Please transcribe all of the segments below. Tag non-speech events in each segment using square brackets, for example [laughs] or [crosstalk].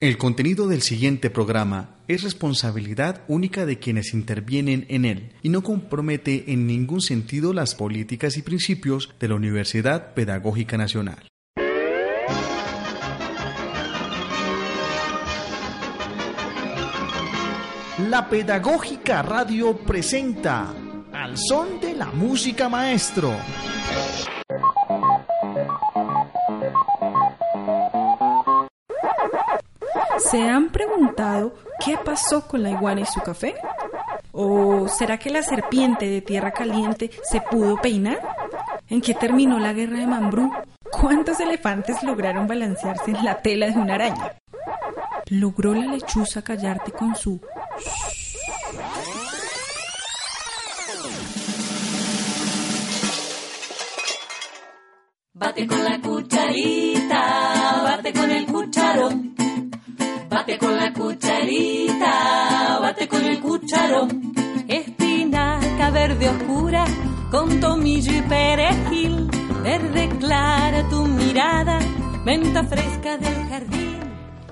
El contenido del siguiente programa es responsabilidad única de quienes intervienen en él y no compromete en ningún sentido las políticas y principios de la Universidad Pedagógica Nacional. La Pedagógica Radio presenta Al son de la música maestro. ¿Se han preguntado qué pasó con la iguana y su café? ¿O será que la serpiente de tierra caliente se pudo peinar? ¿En qué terminó la guerra de Mambrú? ¿Cuántos elefantes lograron balancearse en la tela de una araña? ¿Logró la lechuza callarte con su... Bate con la cucharita, bate con el cucharón. Bate con la cucharita, bate con el cucharón. Espinaca verde oscura, con tomillo y perejil. Verde clara tu mirada, menta fresca del jardín.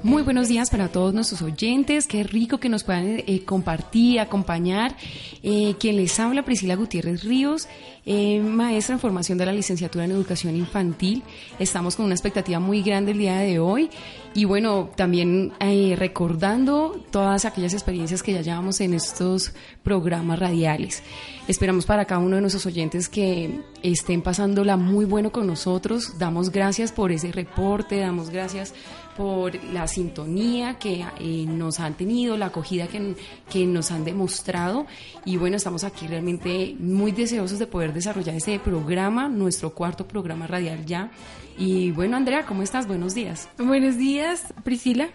Muy buenos días para todos nuestros oyentes. Qué rico que nos puedan eh, compartir, acompañar. Eh, quien les habla, Priscila Gutiérrez Ríos, eh, maestra en formación de la licenciatura en educación infantil. Estamos con una expectativa muy grande el día de hoy. Y bueno, también recordando todas aquellas experiencias que ya llevamos en estos programas radiales. Esperamos para cada uno de nuestros oyentes que estén pasándola muy bueno con nosotros. Damos gracias por ese reporte, damos gracias por la sintonía que eh, nos han tenido, la acogida que, que, nos han demostrado. Y bueno, estamos aquí realmente muy deseosos de poder desarrollar este programa, nuestro cuarto programa radial ya. Y bueno, Andrea, ¿cómo estás? Buenos días. Buenos días, Priscila.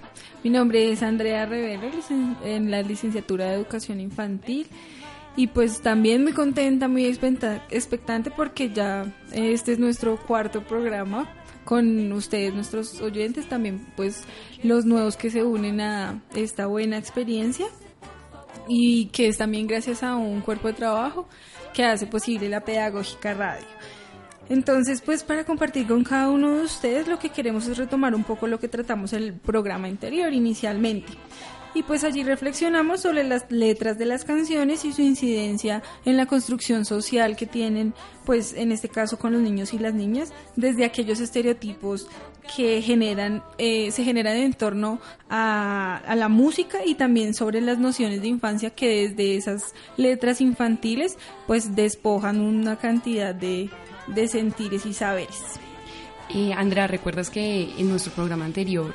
Mi nombre es Andrea Revelo, en la licenciatura de Educación Infantil. Y pues también muy contenta, muy expectante porque ya este es nuestro cuarto programa con ustedes, nuestros oyentes, también pues los nuevos que se unen a esta buena experiencia y que es también gracias a un cuerpo de trabajo que hace posible la pedagógica radio. Entonces, pues para compartir con cada uno de ustedes lo que queremos es retomar un poco lo que tratamos el programa anterior inicialmente y pues allí reflexionamos sobre las letras de las canciones y su incidencia en la construcción social que tienen, pues en este caso con los niños y las niñas, desde aquellos estereotipos que generan, eh, se generan en torno a, a, la música y también sobre las nociones de infancia que desde esas letras infantiles pues despojan una cantidad de, de sentires y saberes. Eh, Andrea, ¿recuerdas que en nuestro programa anterior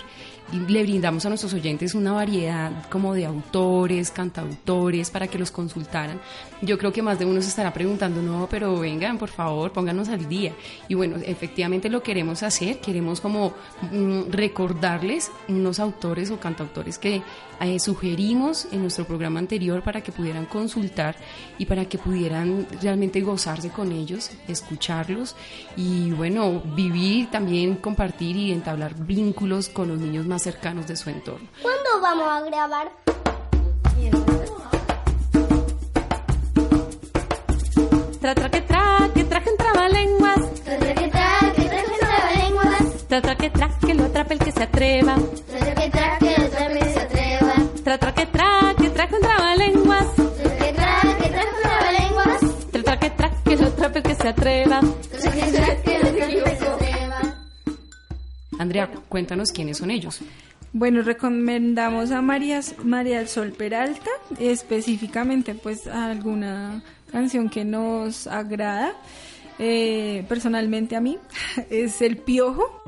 le brindamos a nuestros oyentes una variedad como de autores, cantautores para que los consultaran. Yo creo que más de uno se estará preguntando, no, pero vengan, por favor, pónganos al día. Y bueno, efectivamente lo queremos hacer, queremos como mm, recordarles unos autores o cantautores que eh, sugerimos en nuestro programa anterior para que pudieran consultar y para que pudieran realmente gozarse con ellos, escucharlos y bueno, vivir también, compartir y entablar vínculos con los niños más cercanos de su entorno. ¿Cuándo vamos a grabar? Tra tra que tra, que traje un trabalenguas. Tra tra que tra, que traje un trabalenguas. Tra tra que tra, que lo atrape el que se atreva. Tra tra que tra, que lo atrape el que se atreva. Tra tra que tra, que traje un trabalenguas. Tra tra que tra, que traje un trabalenguas. Tra tra que tra, que lo atrape el que se atreva. Tra tra que tra, que lo atrape el que se atreva. Andrea, cuéntanos quiénes son ellos. Bueno, recomendamos a María, María del Sol Peralta, específicamente pues alguna canción que nos agrada. Eh, personalmente a mí [laughs] es El Piojo.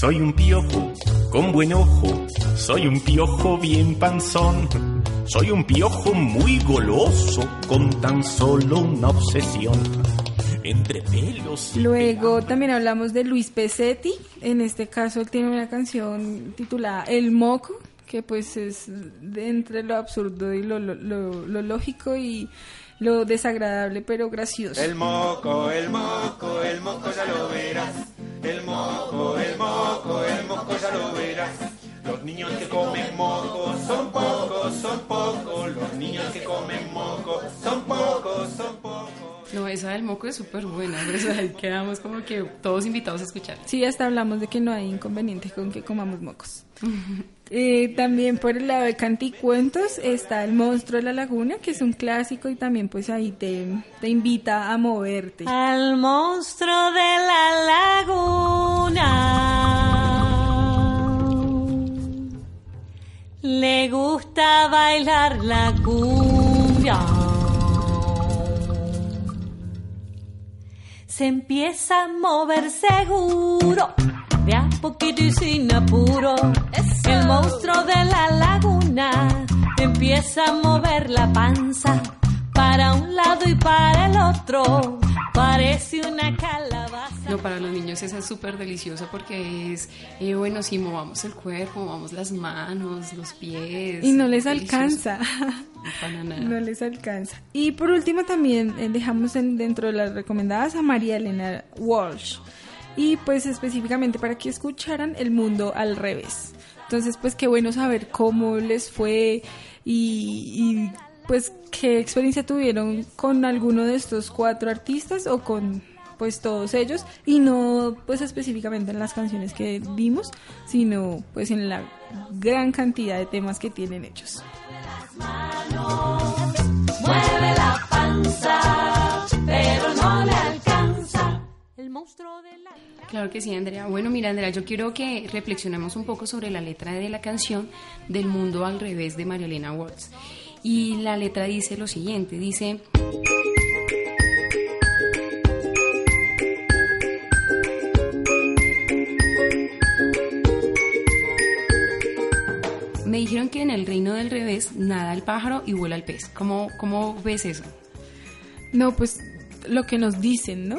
Soy un piojo con buen ojo Soy un piojo bien panzón. Soy un piojo muy goloso con tan solo una obsesión. Entre pelos. y Luego también hablamos de Luis Pesetti. En este caso él tiene una canción titulada El Moco, que pues es de entre lo absurdo y lo, lo- lo- lo lógico y lo desagradable pero gracioso. El moco, el moco, el moco ya lo verás. El moco, el moco, el moco ya lo verás. Los niños que comen moco son pocos, son pocos. Los niños que comen moco son pocos, son pocos. No, esa del moco es súper buena, por eso ahí quedamos como que todos invitados a escuchar. Sí, hasta hablamos de que no hay inconveniente con que comamos mocos. [laughs] Eh, también por el lado de canticuentos está El monstruo de la laguna, que es un clásico y también pues ahí te, te invita a moverte. Al monstruo de la laguna le gusta bailar la cumbia. Empieza a mover seguro, de a poquito y sin apuro. El monstruo de la laguna empieza a mover la panza para un lado y para el otro. Parece una calabaza. No, para los niños esa es súper deliciosa porque es, eh, bueno, si movamos el cuerpo, movamos las manos, los pies. Y no les delicioso. alcanza. Para nada. No les alcanza. Y por último también eh, dejamos en- dentro de las recomendadas a María Elena Walsh. Y pues específicamente para que escucharan El Mundo al Revés. Entonces pues qué bueno saber cómo les fue y, y, pues qué experiencia tuvieron con alguno de estos cuatro artistas o con pues todos ellos y no pues específicamente en las canciones que vimos sino pues en la gran cantidad de temas que tienen ellos. Mueve la panza, pero no le alcanza. El monstruo de la Claro que sí, Andrea. Bueno, mira, Andrea, yo quiero que reflexionemos un poco sobre la letra de la canción del mundo al revés de María Elena Waltz. Y la letra dice lo siguiente, dice... Me dijeron que en el reino del revés nada el pájaro y vuela el pez. ¿Cómo, cómo ves eso? No, pues lo que nos dicen, ¿no?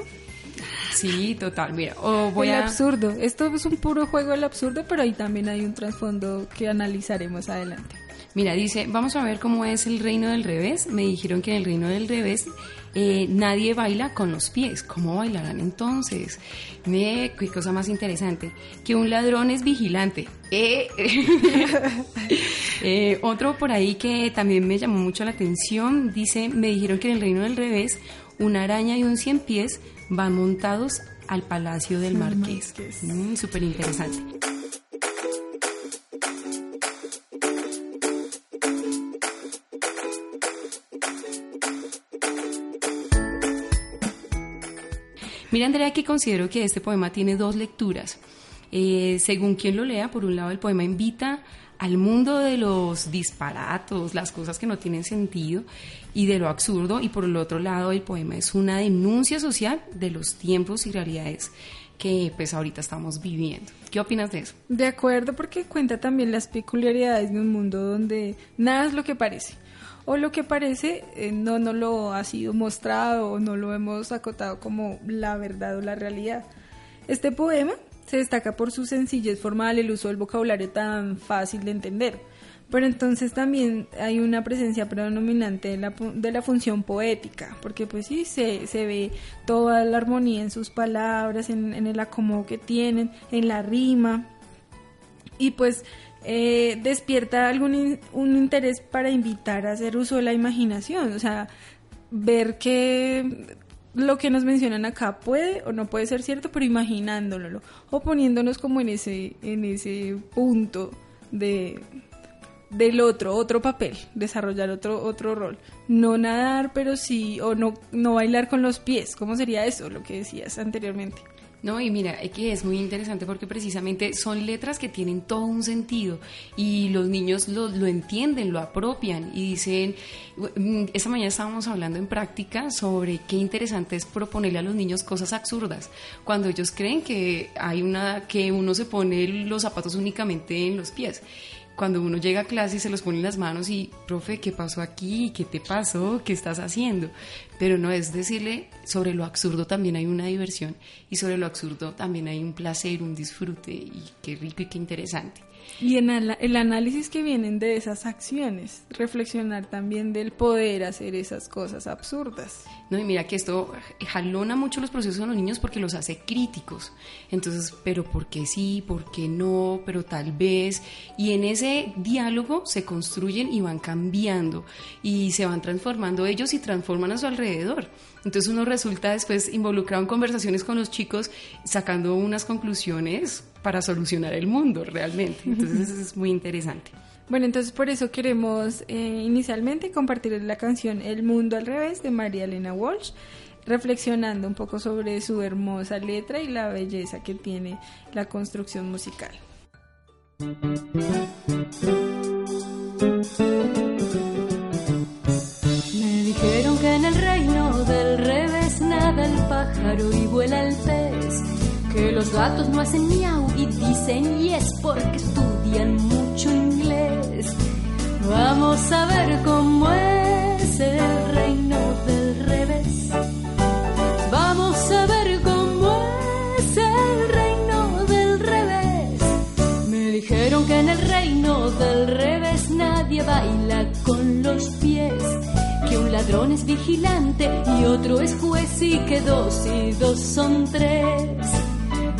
Sí, total. Mira, o voy el a... absurdo. Esto es un puro juego del absurdo, pero ahí también hay un trasfondo que analizaremos adelante. Mira, dice, vamos a ver cómo es el reino del revés. Me dijeron que en el reino del revés eh, nadie baila con los pies. ¿Cómo bailarán entonces? Qué cosa más interesante. Que un ladrón es vigilante. Eh, [laughs] eh, otro por ahí que también me llamó mucho la atención, dice, me dijeron que en el reino del revés una araña y un cien pies van montados al palacio del marqués. Mm, Súper interesante. Mira, Andrea, que considero que este poema tiene dos lecturas. Eh, según quien lo lea, por un lado el poema invita al mundo de los disparatos, las cosas que no tienen sentido y de lo absurdo, y por el otro lado el poema es una denuncia social de los tiempos y realidades que pues ahorita estamos viviendo. ¿Qué opinas de eso? De acuerdo, porque cuenta también las peculiaridades de un mundo donde nada es lo que parece. O lo que parece eh, no nos lo ha sido mostrado o no lo hemos acotado como la verdad o la realidad. Este poema se destaca por su sencillez formal, el uso del vocabulario tan fácil de entender. Pero entonces también hay una presencia predominante de la, de la función poética, porque pues sí, se, se ve toda la armonía en sus palabras, en, en el acomodo que tienen, en la rima, y pues eh, despierta algún in- un interés para invitar a hacer uso de la imaginación, o sea, ver que lo que nos mencionan acá puede o no puede ser cierto, pero imaginándolo o poniéndonos como en ese en ese punto de del otro, otro papel, desarrollar otro otro rol, no nadar, pero sí o no no bailar con los pies, ¿cómo sería eso? Lo que decías anteriormente. No, y mira, es que es muy interesante porque precisamente son letras que tienen todo un sentido y los niños lo, lo entienden, lo apropian y dicen, mm, esta mañana estábamos hablando en práctica sobre qué interesante es proponerle a los niños cosas absurdas, cuando ellos creen que hay una, que uno se pone los zapatos únicamente en los pies cuando uno llega a clase y se los pone en las manos y, profe, ¿qué pasó aquí? ¿Qué te pasó? ¿Qué estás haciendo? Pero no es decirle, sobre lo absurdo también hay una diversión y sobre lo absurdo también hay un placer, un disfrute y qué rico y qué interesante. Y en el análisis que vienen de esas acciones, reflexionar también del poder hacer esas cosas absurdas. No, y mira que esto jalona mucho los procesos de los niños porque los hace críticos. Entonces, pero ¿por qué sí? ¿Por qué no? Pero tal vez. Y en ese diálogo se construyen y van cambiando y se van transformando ellos y transforman a su alrededor. Entonces uno resulta después involucrado en conversaciones con los chicos sacando unas conclusiones para solucionar el mundo realmente. Entonces eso es muy interesante. Bueno, entonces por eso queremos eh, inicialmente compartir la canción El Mundo al Revés de María Elena Walsh, reflexionando un poco sobre su hermosa letra y la belleza que tiene la construcción musical. Me dijeron que en el reino del revés nada el pájaro y vuela el pez. Los gatos no hacen miau y dicen yes porque estudian mucho inglés. Vamos a ver cómo es el reino del revés. Vamos a ver cómo es el reino del revés. Me dijeron que en el reino del revés nadie baila con los pies. Que un ladrón es vigilante y otro es juez y que dos y dos son tres.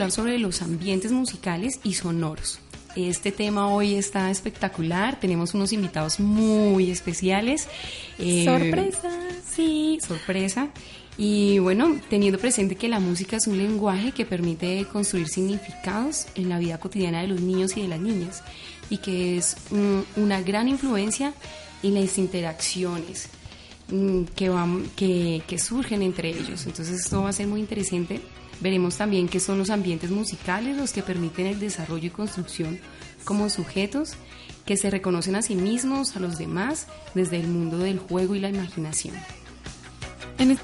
hablar sobre los ambientes musicales y sonoros. Este tema hoy está espectacular, tenemos unos invitados muy especiales. Eh, ¡Sorpresa! Sí, sorpresa. Y bueno, teniendo presente que la música es un lenguaje que permite construir significados en la vida cotidiana de los niños y de las niñas y que es mm, una gran influencia en las interacciones mm, que, van, que, que surgen entre ellos. Entonces esto va a ser muy interesante. Veremos también qué son los ambientes musicales, los que permiten el desarrollo y construcción como sujetos que se reconocen a sí mismos, a los demás, desde el mundo del juego y la imaginación. En es-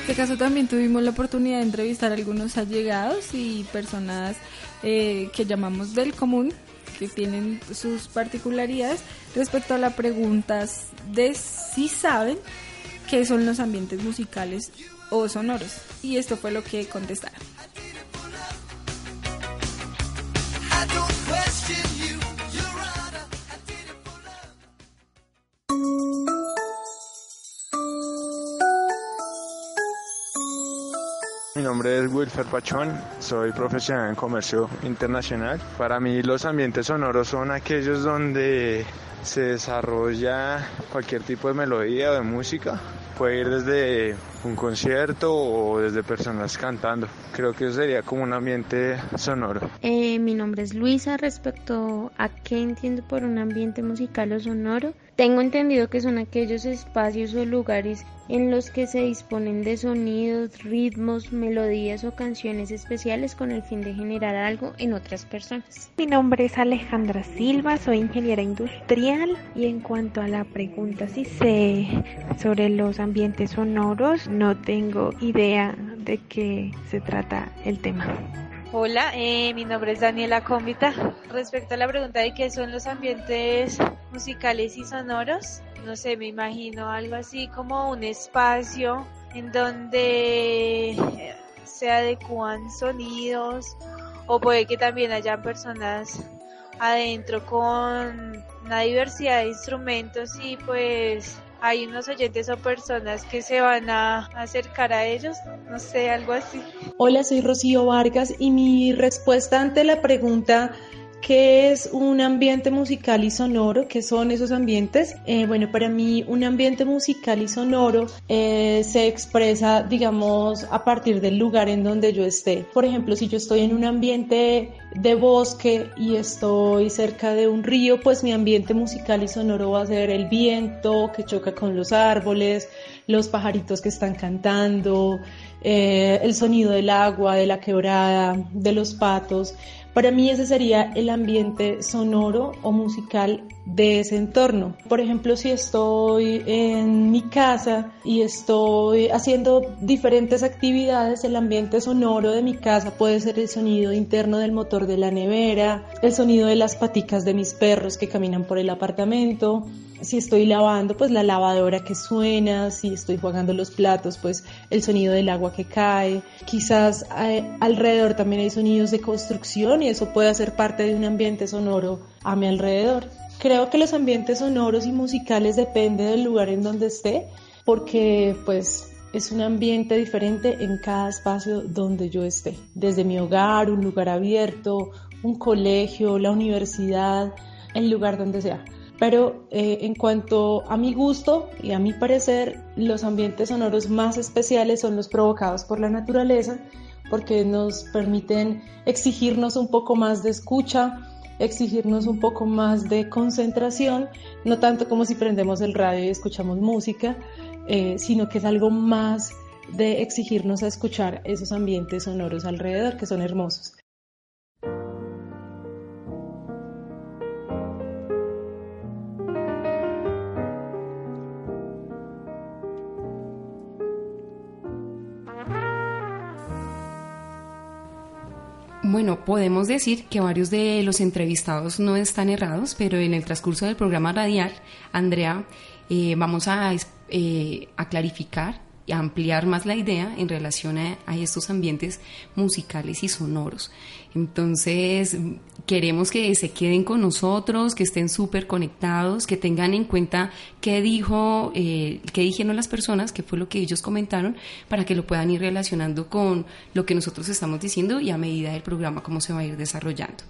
este caso también tuvimos la oportunidad de entrevistar a algunos allegados y personas eh, que llamamos del común, que tienen sus particularidades respecto a las preguntas de si saben qué son los ambientes musicales o sonoros. Y esto fue lo que contestaron. Nombre es Wilfer Pachón, soy profesional en comercio internacional. Para mí los ambientes sonoros son aquellos donde se desarrolla cualquier tipo de melodía o de música. Puede ir desde un concierto o desde personas cantando. Creo que sería como un ambiente sonoro. Eh, mi nombre es Luisa. Respecto a qué entiendo por un ambiente musical o sonoro, tengo entendido que son aquellos espacios o lugares en los que se disponen de sonidos, ritmos, melodías o canciones especiales con el fin de generar algo en otras personas. Mi nombre es Alejandra Silva, soy ingeniera industrial y en cuanto a la pregunta si sé sobre los ambientes sonoros, no tengo idea de qué se trata el tema. Hola, eh, mi nombre es Daniela Cómbita. Respecto a la pregunta de qué son los ambientes musicales y sonoros, no sé, me imagino algo así como un espacio en donde se adecuan sonidos o puede que también hayan personas adentro con una diversidad de instrumentos y pues hay unos oyentes o personas que se van a acercar a ellos, no sé, algo así. Hola, soy Rocío Vargas y mi respuesta ante la pregunta ¿Qué es un ambiente musical y sonoro? ¿Qué son esos ambientes? Eh, bueno, para mí un ambiente musical y sonoro eh, se expresa, digamos, a partir del lugar en donde yo esté. Por ejemplo, si yo estoy en un ambiente de bosque y estoy cerca de un río, pues mi ambiente musical y sonoro va a ser el viento que choca con los árboles, los pajaritos que están cantando, eh, el sonido del agua, de la quebrada, de los patos. Para mí ese sería el ambiente sonoro o musical de ese entorno. Por ejemplo, si estoy en mi casa y estoy haciendo diferentes actividades, el ambiente sonoro de mi casa puede ser el sonido interno del motor de la nevera, el sonido de las paticas de mis perros que caminan por el apartamento, si estoy lavando, pues la lavadora que suena, si estoy jugando los platos, pues el sonido del agua que cae. Quizás eh, alrededor también hay sonidos de construcción y eso puede hacer parte de un ambiente sonoro a mi alrededor. Creo que los ambientes sonoros y musicales dependen del lugar en donde esté, porque pues es un ambiente diferente en cada espacio donde yo esté. Desde mi hogar, un lugar abierto, un colegio, la universidad, el lugar donde sea. Pero eh, en cuanto a mi gusto y a mi parecer, los ambientes sonoros más especiales son los provocados por la naturaleza, porque nos permiten exigirnos un poco más de escucha, exigirnos un poco más de concentración, no tanto como si prendemos el radio y escuchamos música, eh, sino que es algo más de exigirnos a escuchar esos ambientes sonoros alrededor que son hermosos. Bueno, podemos decir que varios de los entrevistados no están errados, pero en el transcurso del programa radial, Andrea, eh, vamos a, eh, a clarificar ampliar más la idea en relación a, estos ambientes musicales y sonoros. Entonces, queremos que se queden con nosotros, que estén súper conectados, que tengan en cuenta qué dijo, eh, qué dijeron las personas, qué fue lo que ellos comentaron, para que lo puedan ir relacionando con lo que nosotros estamos diciendo y a medida del programa cómo se va a ir desarrollando.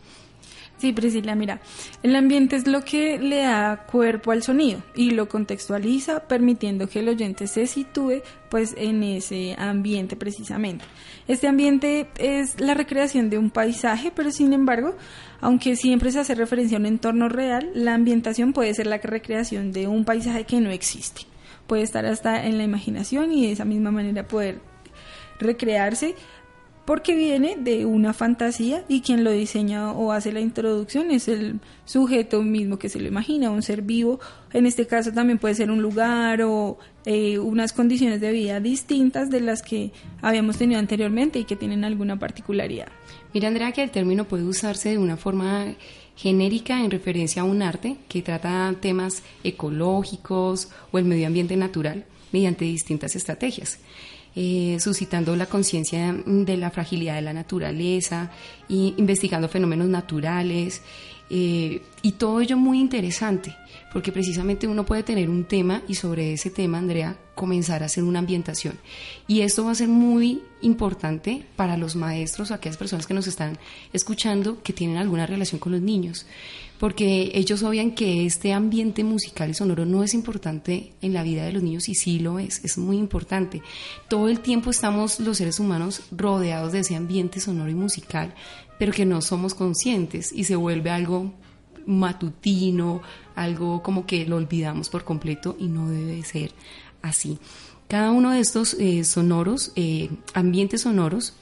Sí, Priscila, mira, el ambiente es lo que le da cuerpo al sonido y lo contextualiza, permitiendo que el oyente se sitúe pues en ese ambiente precisamente. Este ambiente es la recreación de un paisaje, pero sin embargo, aunque siempre se hace referencia a un entorno real, la ambientación puede ser la recreación de un paisaje que no existe. Puede estar hasta en la imaginación y de esa misma manera poder recrearse porque viene de una fantasía y quien lo diseña o hace la introducción es el sujeto mismo que se lo imagina, un ser vivo. En este caso también puede ser un lugar o eh, unas condiciones de vida distintas de las que habíamos tenido anteriormente y que tienen alguna particularidad. Mira, Andrea, que el término puede usarse de una forma genérica en referencia a un arte que trata temas ecológicos o el medio ambiente natural mediante distintas estrategias. Eh, suscitando la conciencia de la fragilidad de la naturaleza, y investigando fenómenos naturales, Eh, y todo ello muy interesante, porque precisamente uno puede tener un tema y sobre ese tema, Andrea, comenzar a hacer una ambientación. Y esto va a ser muy importante para los maestros o aquellas personas que nos están escuchando que tienen alguna relación con los niños, porque ellos obvian que este ambiente musical y sonoro no es importante en la vida de los niños y sí lo es, es muy importante. Todo el tiempo estamos los seres humanos rodeados de ese ambiente sonoro y musical, pero que no somos conscientes y se vuelve algo matutino, algo como que lo olvidamos por completo y no debe ser así. Cada uno de estos eh, sonoros, eh, ambientes sonoros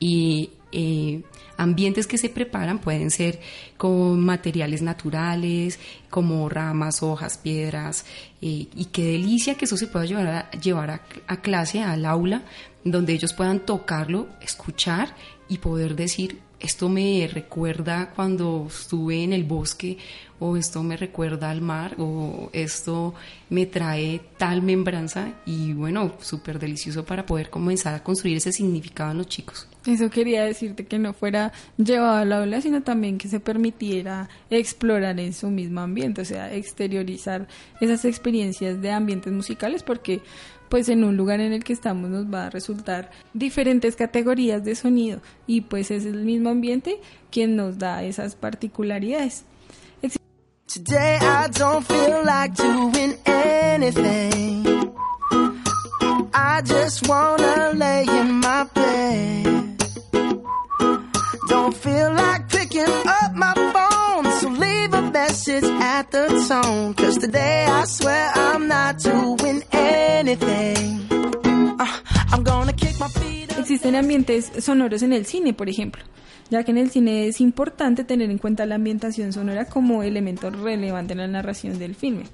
y eh, ambientes que se preparan pueden ser con materiales naturales, como ramas, hojas, piedras, y qué delicia que eso se pueda llevar a, llevar a clase, al aula, donde ellos puedan tocarlo, escuchar y poder decir, esto me recuerda cuando estuve en el bosque o esto me recuerda al mar o esto me trae tal membranza y bueno, súper delicioso para poder comenzar a construir ese significado en los chicos. Eso quería decirte que no fuera llevado al aula, sino también que se permitiera explorar en su mismo ambiente, o sea, exteriorizar esas experiencias de ambientes musicales porque pues en un lugar en el que estamos nos va a resultar diferentes categorías de sonido y pues es el mismo ambiente quien nos da esas particularidades. Today I don't feel like doing anything. I just wanna lay in my bed. Don't feel like picking up my phone, so leave a message at the tone. Cause today I swear I'm not doing uh, Existen ambientes sonoros en el cine, por ejemplo, ya que en el cine es importante tener en cuenta la ambientación sonora como elemento relevante en la narración del filme.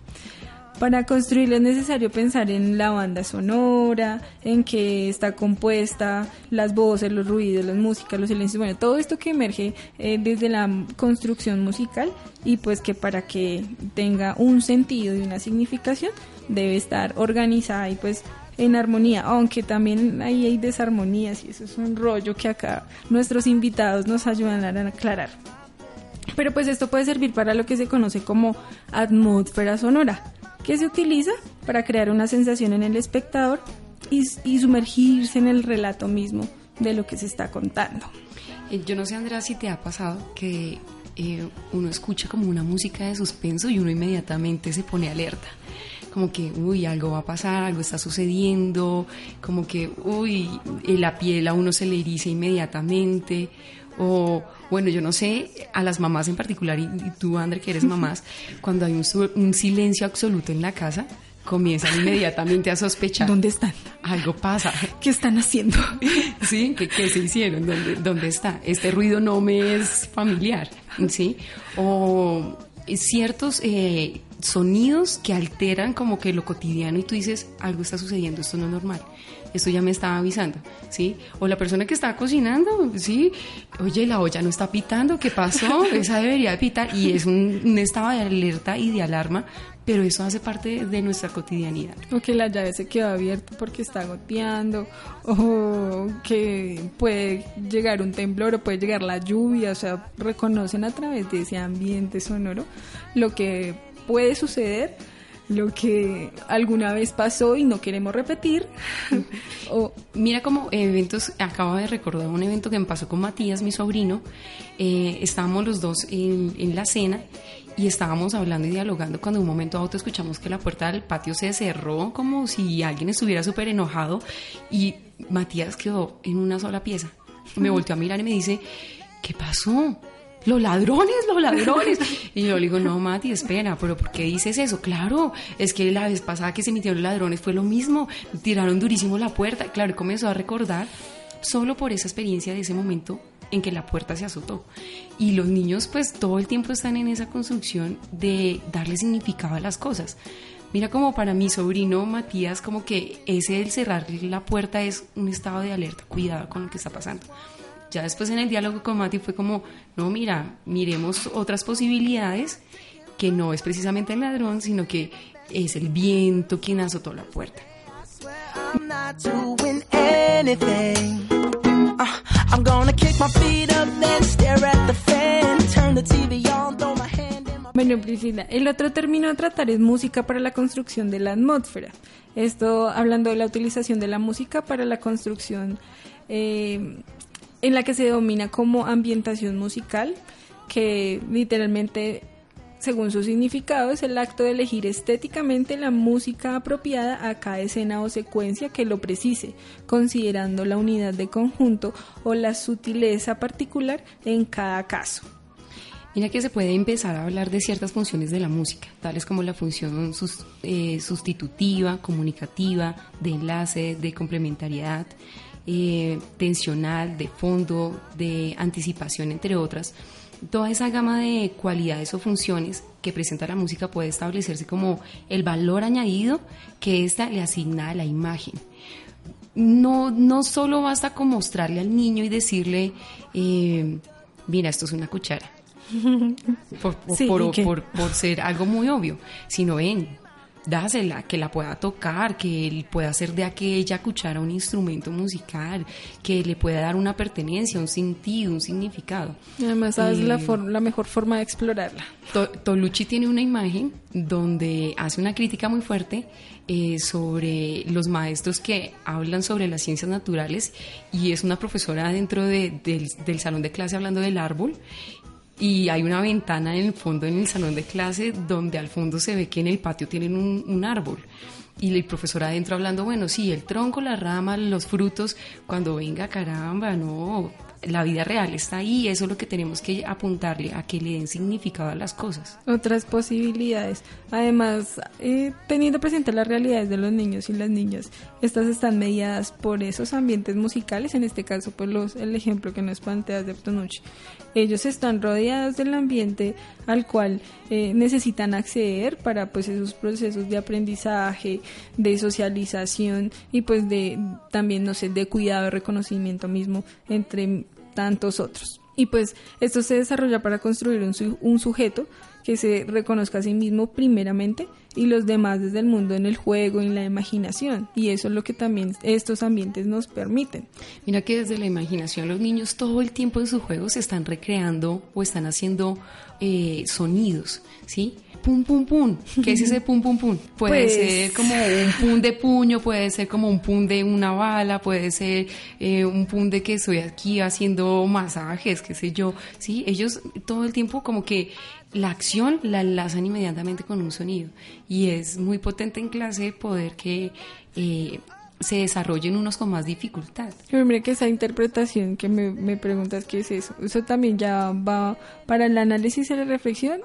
Para construirlo es necesario pensar en la banda sonora, en qué está compuesta, las voces, los ruidos, las músicas, los silencios, bueno, todo esto que emerge eh, desde la construcción musical y pues que para que tenga un sentido y una significación debe estar organizada y pues en armonía, aunque también ahí hay desarmonías y eso es un rollo que acá nuestros invitados nos ayudan a aclarar. Pero pues esto puede servir para lo que se conoce como atmósfera sonora, que se utiliza para crear una sensación en el espectador y, sumergirse en el relato mismo de lo que se está contando. Eh, yo no sé, Andrea, si te ha pasado que eh, uno escucha como una música de suspenso y uno inmediatamente se pone alerta como que, uy, algo va a pasar, algo está sucediendo, como que, uy, la piel a uno se le eriza inmediatamente, o bueno, yo no sé, a las mamás en particular, y, tú, André, que eres mamás, [laughs] cuando hay un, silencio absoluto en la casa, comienzan inmediatamente a sospechar. ¿Dónde están? Algo pasa. ¿Qué están haciendo? [laughs] ¿Sí? ¿Qué, qué se hicieron? ¿Dónde, ¿Dónde está? Este ruido no me es familiar, ¿sí? O ciertos eh, sonidos que alteran como que lo cotidiano y tú dices, algo está sucediendo, esto no es normal, esto ya me estaba avisando, ¿sí? O la persona que está cocinando, ¿sí? Oye, la olla no está pitando, ¿qué pasó? [laughs] Esa debería pitar y es un, estado de alerta y de alarma, pero eso hace parte de nuestra cotidianidad. O que la llave se quedó abierta porque está goteando, o que puede llegar un temblor o puede llegar la lluvia, o sea, reconocen a través de ese ambiente sonoro lo que puede suceder lo que alguna vez pasó y no queremos repetir. [laughs] o mira como eventos, acabo de recordar un evento que me pasó con Matías, mi sobrino. Eh, estábamos los dos en, en, la cena y estábamos hablando y dialogando cuando de un momento a otro escuchamos que la puerta del patio se cerró como si alguien estuviera súper enojado y Matías quedó en una sola pieza. Me volteó a mirar y me dice, ¿qué pasó? Los ladrones, los ladrones. [laughs] Y yo le digo, no, Mati, espera, pero ¿por qué dices eso? Claro, es que la vez pasada que se emitieron los ladrones fue lo mismo, tiraron durísimo la puerta. Claro, comenzó a recordar solo por esa experiencia de ese momento en que la puerta se azotó. Y los niños pues todo el tiempo están en esa construcción de darle significado a las cosas. Mira como para mi sobrino Matías, como que ese del cerrar la puerta es un estado de alerta, cuidado con lo que está pasando. Ya después en el diálogo con Mati fue como, no, mira, miremos otras posibilidades, que no es precisamente el ladrón, sino que es el viento quien azotó la puerta. I'm gonna kick my feet up, then stare at the fan, turn the TV on, throw my hand in my Bueno, Priscila, el otro término a tratar es música para la construcción de la atmósfera. Esto hablando de la utilización de la música para la construcción eh, en la que se domina como ambientación musical, que literalmente, según su significado, es el acto de elegir estéticamente la música apropiada a cada escena o secuencia que lo precise, considerando la unidad de conjunto o la sutileza particular en cada caso. Mira que se puede empezar a hablar de ciertas funciones de la música, tales como la función eh, sustitutiva, comunicativa, de enlace, de complementariedad, eh, tensional, de fondo, de anticipación, entre otras. Toda esa gama de cualidades o funciones que presenta la música puede establecerse como el valor añadido que ésta le asigna a la imagen no, no solo basta con mostrarle al niño y decirle, eh, mira, esto es una cuchara, [laughs] por, por- Sí, por- ¿y qué? por- por ser algo muy obvio, sino ven, dásela, que la pueda tocar, que él pueda hacer de aquella cuchara un instrumento musical, que le pueda dar una pertenencia, un sentido, un significado. Además, sabes Eh, la mejor forma de explorarla. To- Tolucci tiene una imagen donde hace una crítica muy fuerte eh, sobre los maestros que hablan sobre las ciencias naturales y es una profesora dentro de- del, del salón de clase hablando del árbol y hay una ventana en el fondo en el salón de clase donde al fondo se ve que en el patio tienen un, un árbol. Y el profesor adentro hablando, bueno, sí, el tronco, la rama, los frutos, cuando venga, caramba, no, la vida real está ahí, eso es lo que tenemos que apuntarle, a que le den significado a las cosas. Otras posibilidades. Además, eh, teniendo presente las realidades de los niños y las niñas, estas están mediadas por esos ambientes musicales, en este caso, pues los, el ejemplo que nos planteas de Tonucci. Ellos están rodeados del ambiente al cual eh, necesitan acceder para pues esos procesos de aprendizaje, de socialización y pues de también, no sé, de cuidado reconocimiento mismo entre tantos otros. Y pues esto se desarrolla para construir un, su- un sujeto que se reconozca a sí mismo primeramente y los demás desde el mundo en el juego, en la imaginación. Y eso es lo que también estos ambientes nos permiten. Mira que desde la imaginación los niños todo el tiempo en sus juegos están recreando o están haciendo eh, sonidos, ¿sí? Pum, pum, pum. ¿Qué es ese pum, pum, pum? Puede Pues- ser como un pum de puño, puede ser como un pum de una bala, puede ser eh, un pum de que estoy aquí haciendo masajes, qué sé yo. Sí, ellos todo el tiempo como que la acción la enlazan inmediatamente con un sonido. Y es muy potente en clase poder que eh, se desarrollen unos con más dificultad. Pero mira que esa interpretación que me, me preguntas qué es eso, eso también ya va para el análisis y la reflexión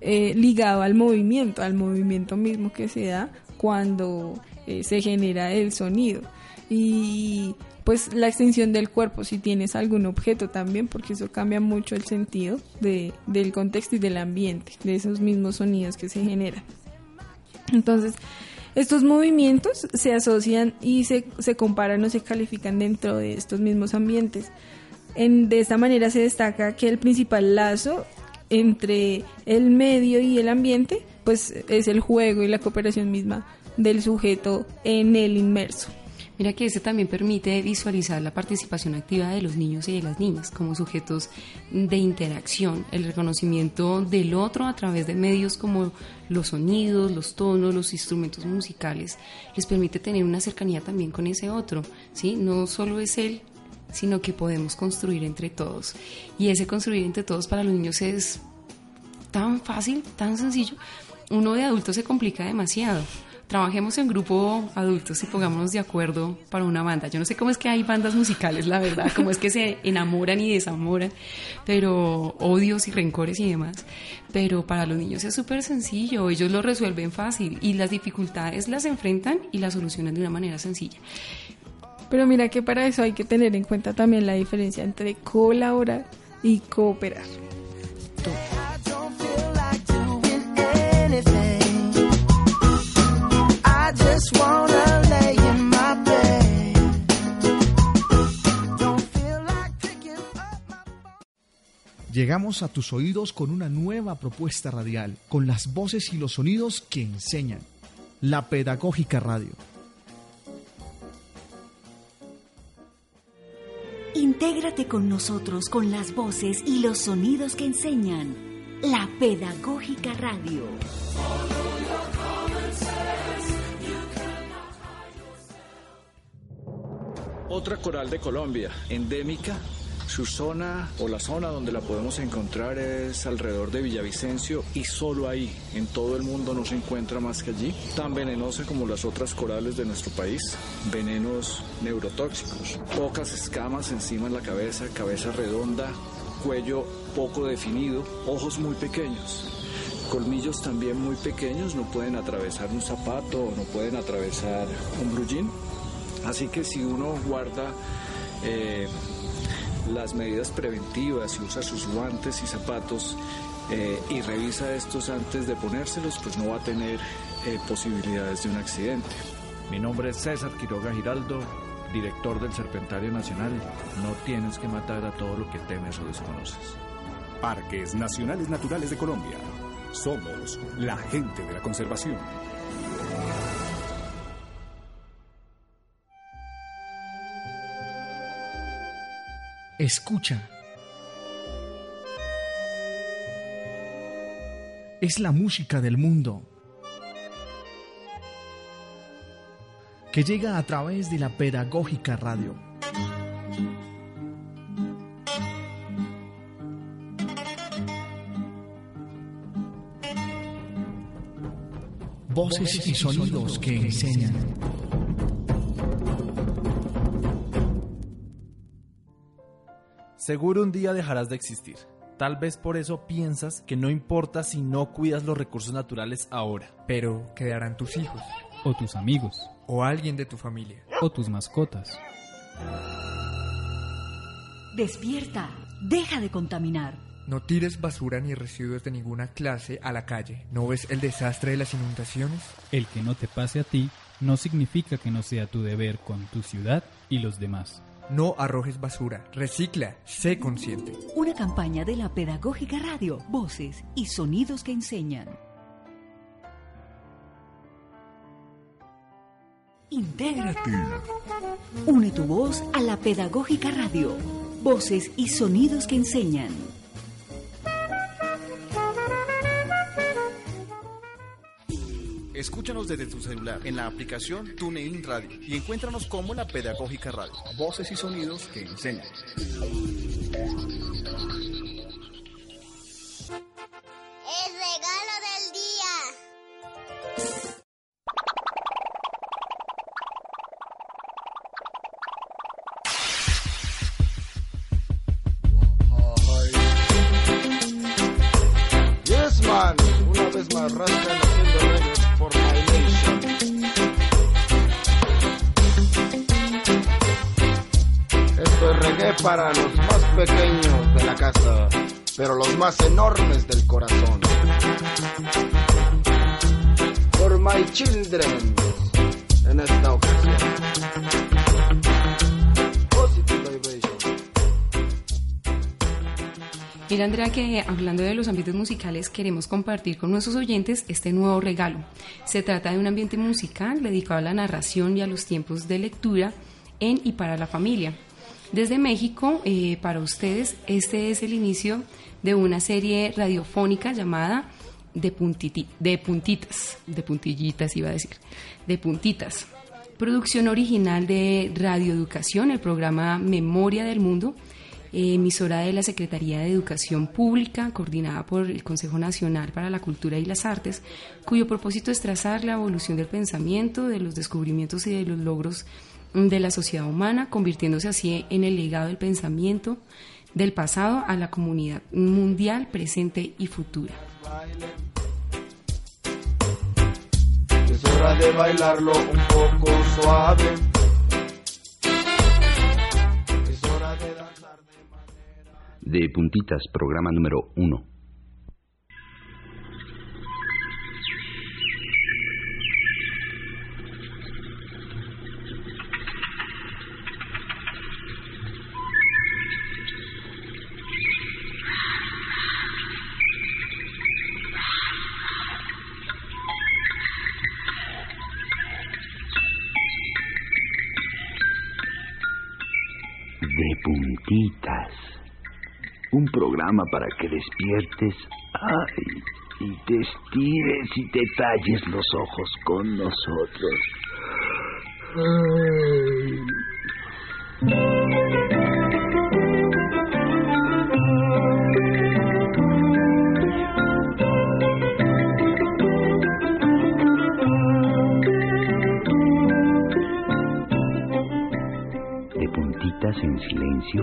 eh, ligado al movimiento, al movimiento mismo que se da cuando eh, se genera el sonido. Y pues la extensión del cuerpo, si tienes algún objeto también, porque eso cambia mucho el sentido de, del contexto y del ambiente, de esos mismos sonidos que se generan. Entonces, estos movimientos se asocian y se, se comparan o se califican dentro de estos mismos ambientes. En- de esta manera se destaca que el principal lazo entre el medio y el ambiente pues es el juego y la cooperación misma del sujeto en el inmerso. Mira que este también permite visualizar la participación activa de los niños y de las niñas como sujetos de interacción, el reconocimiento del otro a través de medios como los sonidos, los tonos, los instrumentos musicales, les permite tener una cercanía también con ese otro, ¿sí? No solo es él, sino que podemos construir entre todos. Y ese construir entre todos para los niños es tan fácil, tan sencillo. Uno de adulto se complica demasiado. Trabajemos en grupo adultos y pongámonos de acuerdo para una banda. Yo no sé cómo es que hay bandas musicales, la verdad, cómo es que se enamoran y desamoran, pero odios y rencores y demás. Pero para los niños es súper sencillo, ellos lo resuelven fácil y las dificultades las enfrentan y las solucionan de una manera sencilla. Pero mira que para eso hay que tener en cuenta también la diferencia entre colaborar y cooperar. anything. Llegamos a tus oídos con una nueva propuesta radial, con las voces y los sonidos que enseñan. La Pedagógica Radio. Intégrate con nosotros con las voces y los sonidos que enseñan. La Pedagógica Radio. Otra coral de Colombia, endémica. Su zona o la zona donde la podemos encontrar es alrededor de Villavicencio y solo ahí, en todo el mundo no se encuentra más que allí. Tan venenosa como las otras corales de nuestro país, venenos neurotóxicos, pocas escamas encima en la cabeza, cabeza redonda, cuello poco definido, ojos muy pequeños. Colmillos también muy pequeños, no pueden atravesar un zapato no pueden atravesar un blue. Así que si uno guarda eh, las medidas preventivas y usa sus guantes y zapatos eh, y revisa estos antes de ponérselos, pues no va a tener eh, posibilidades de un accidente. Mi nombre es César Quiroga Giraldo, director del Serpentario Nacional. No tienes que matar a todo lo que temes o desconoces. Parques Nacionales Naturales de Colombia. Somos la gente de la conservación. Escucha. Es la música del mundo que llega a través de la pedagógica radio. Voces y sonidos que enseñan. Seguro un día dejarás de existir. Tal vez por eso piensas que no importa si no cuidas los recursos naturales ahora. Pero quedarán tus hijos. O tus amigos. O alguien de tu familia. O tus mascotas. Despierta. Deja de contaminar. No tires basura ni residuos de ninguna clase a la calle. ¿No ves el desastre de las inundaciones? El que no te pase a ti no significa que no sea tu deber con tu ciudad y los demás. No arrojes basura, recicla, sé consciente. Una campaña de la Pedagógica Radio, voces y sonidos que enseñan. Intégrate. Une tu voz a la Pedagógica Radio, voces y sonidos que enseñan. Escúchanos desde tu celular en la aplicación TuneIn Radio y encuéntranos como la Pedagógica Radio. Voces y sonidos que enseñan. El regalo del día. Yes, man. Una vez más, Rastan para los más pequeños de la casa, pero los más enormes del corazón. For my children, en esta ocasión. Positive vibration. Mira, Andrea, que hablando de los ambientes musicales, queremos compartir con nuestros oyentes este nuevo regalo. Se trata de un ambiente musical dedicado a la narración y a los tiempos de lectura en y para la familia. Desde México, eh, para ustedes, este es el inicio de una serie radiofónica llamada de, puntiti- de puntitas, de puntillitas iba a decir, de puntitas. Producción original de Radioeducación, el programa Memoria del Mundo, emisora de la Secretaría de Educación Pública, coordinada por el Consejo Nacional para la Cultura y las Artes, cuyo propósito es trazar la evolución del pensamiento, de los descubrimientos y de los logros de la sociedad humana, convirtiéndose así en el legado del pensamiento del pasado a la comunidad mundial, presente y futura. Es hora de bailarlo un poco suave. Es hora de danzar. De Puntitas, programa número 1. Un programa para que despiertes ay, y te estires y te talles los ojos con nosotros. Puntitas en silencio,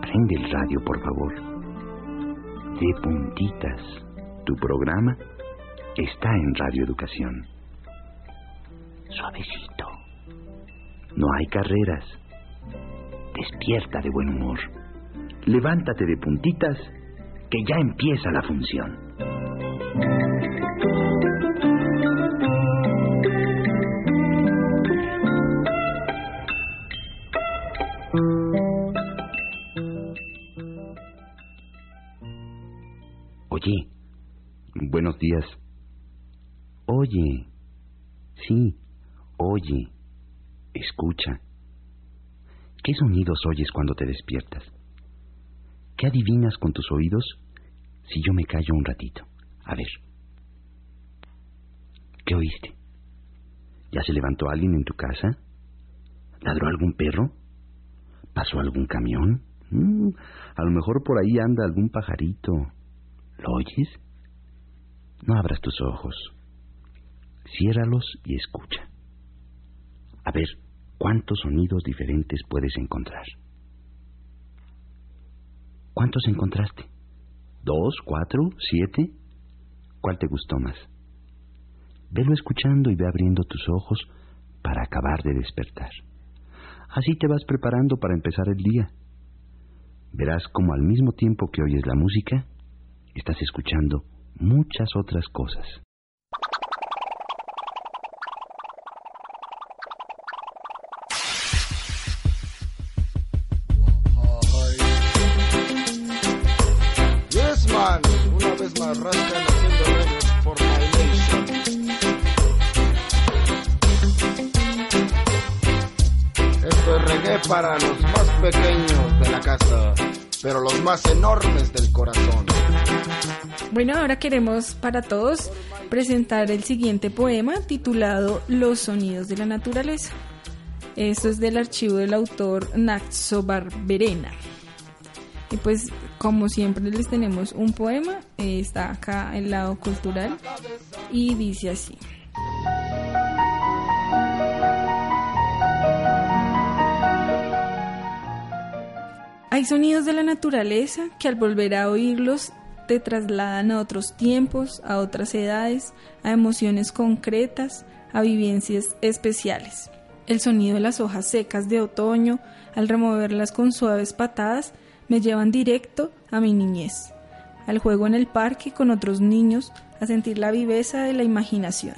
prende el radio, por favor. De puntitas, tu programa está en Radio Educación. Suavecito. No hay carreras. Despierta de buen humor. Levántate de puntitas, que ya empieza la función. Oye, buenos días. Oye, sí, oye, escucha. ¿Qué sonidos oyes cuando te despiertas? ¿Qué adivinas con tus oídos si yo me callo un ratito? A ver. ¿Qué oíste? ¿Ya se levantó alguien en tu casa? ¿Ladró algún perro? ¿Pasó algún camión? Mm, a lo mejor por ahí anda algún pajarito. ¿Lo oyes? No abras tus ojos. Ciérralos y escucha. A ver, ¿cuántos sonidos diferentes puedes encontrar? ¿Cuántos encontraste? ¿Dos, cuatro, siete? ¿Cuál te gustó más? Velo escuchando y ve abriendo tus ojos para acabar de despertar. Así te vas preparando para empezar el día. Verás como al mismo tiempo que oyes la música, estás escuchando muchas otras cosas. Yes, man. Una vez más, rascan haciendo reggae for my nation. Esto es reggae para los más pequeños de la casa, pero los más enormes del corazón. Bueno, ahora queremos para todos presentar el siguiente poema titulado Los sonidos de la naturaleza. Esto es del archivo del autor Naxo Barberena. Y pues, como siempre les tenemos un poema, eh, está acá el lado cultural y dice así. Hay sonidos de la naturaleza que al volver a oírlos te trasladan a otros tiempos, a otras edades, a emociones concretas, a vivencias especiales. El sonido de las hojas secas de otoño, al removerlas con suaves patadas, me llevan directo a mi niñez, al juego en el parque con otros niños, a sentir la viveza de la imaginación.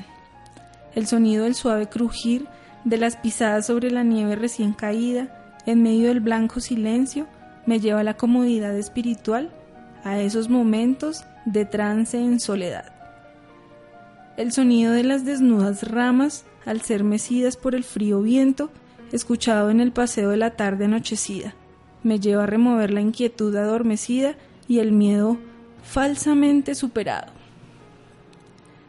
El sonido del suave crujir de las pisadas sobre la nieve recién caída, en medio del blanco silencio, me lleva a la comodidad espiritual, a esos momentos de trance en soledad. El sonido de las desnudas ramas al ser mecidas por el frío viento, escuchado en el paseo de la tarde anochecida, me lleva a remover la inquietud adormecida y el miedo falsamente superado.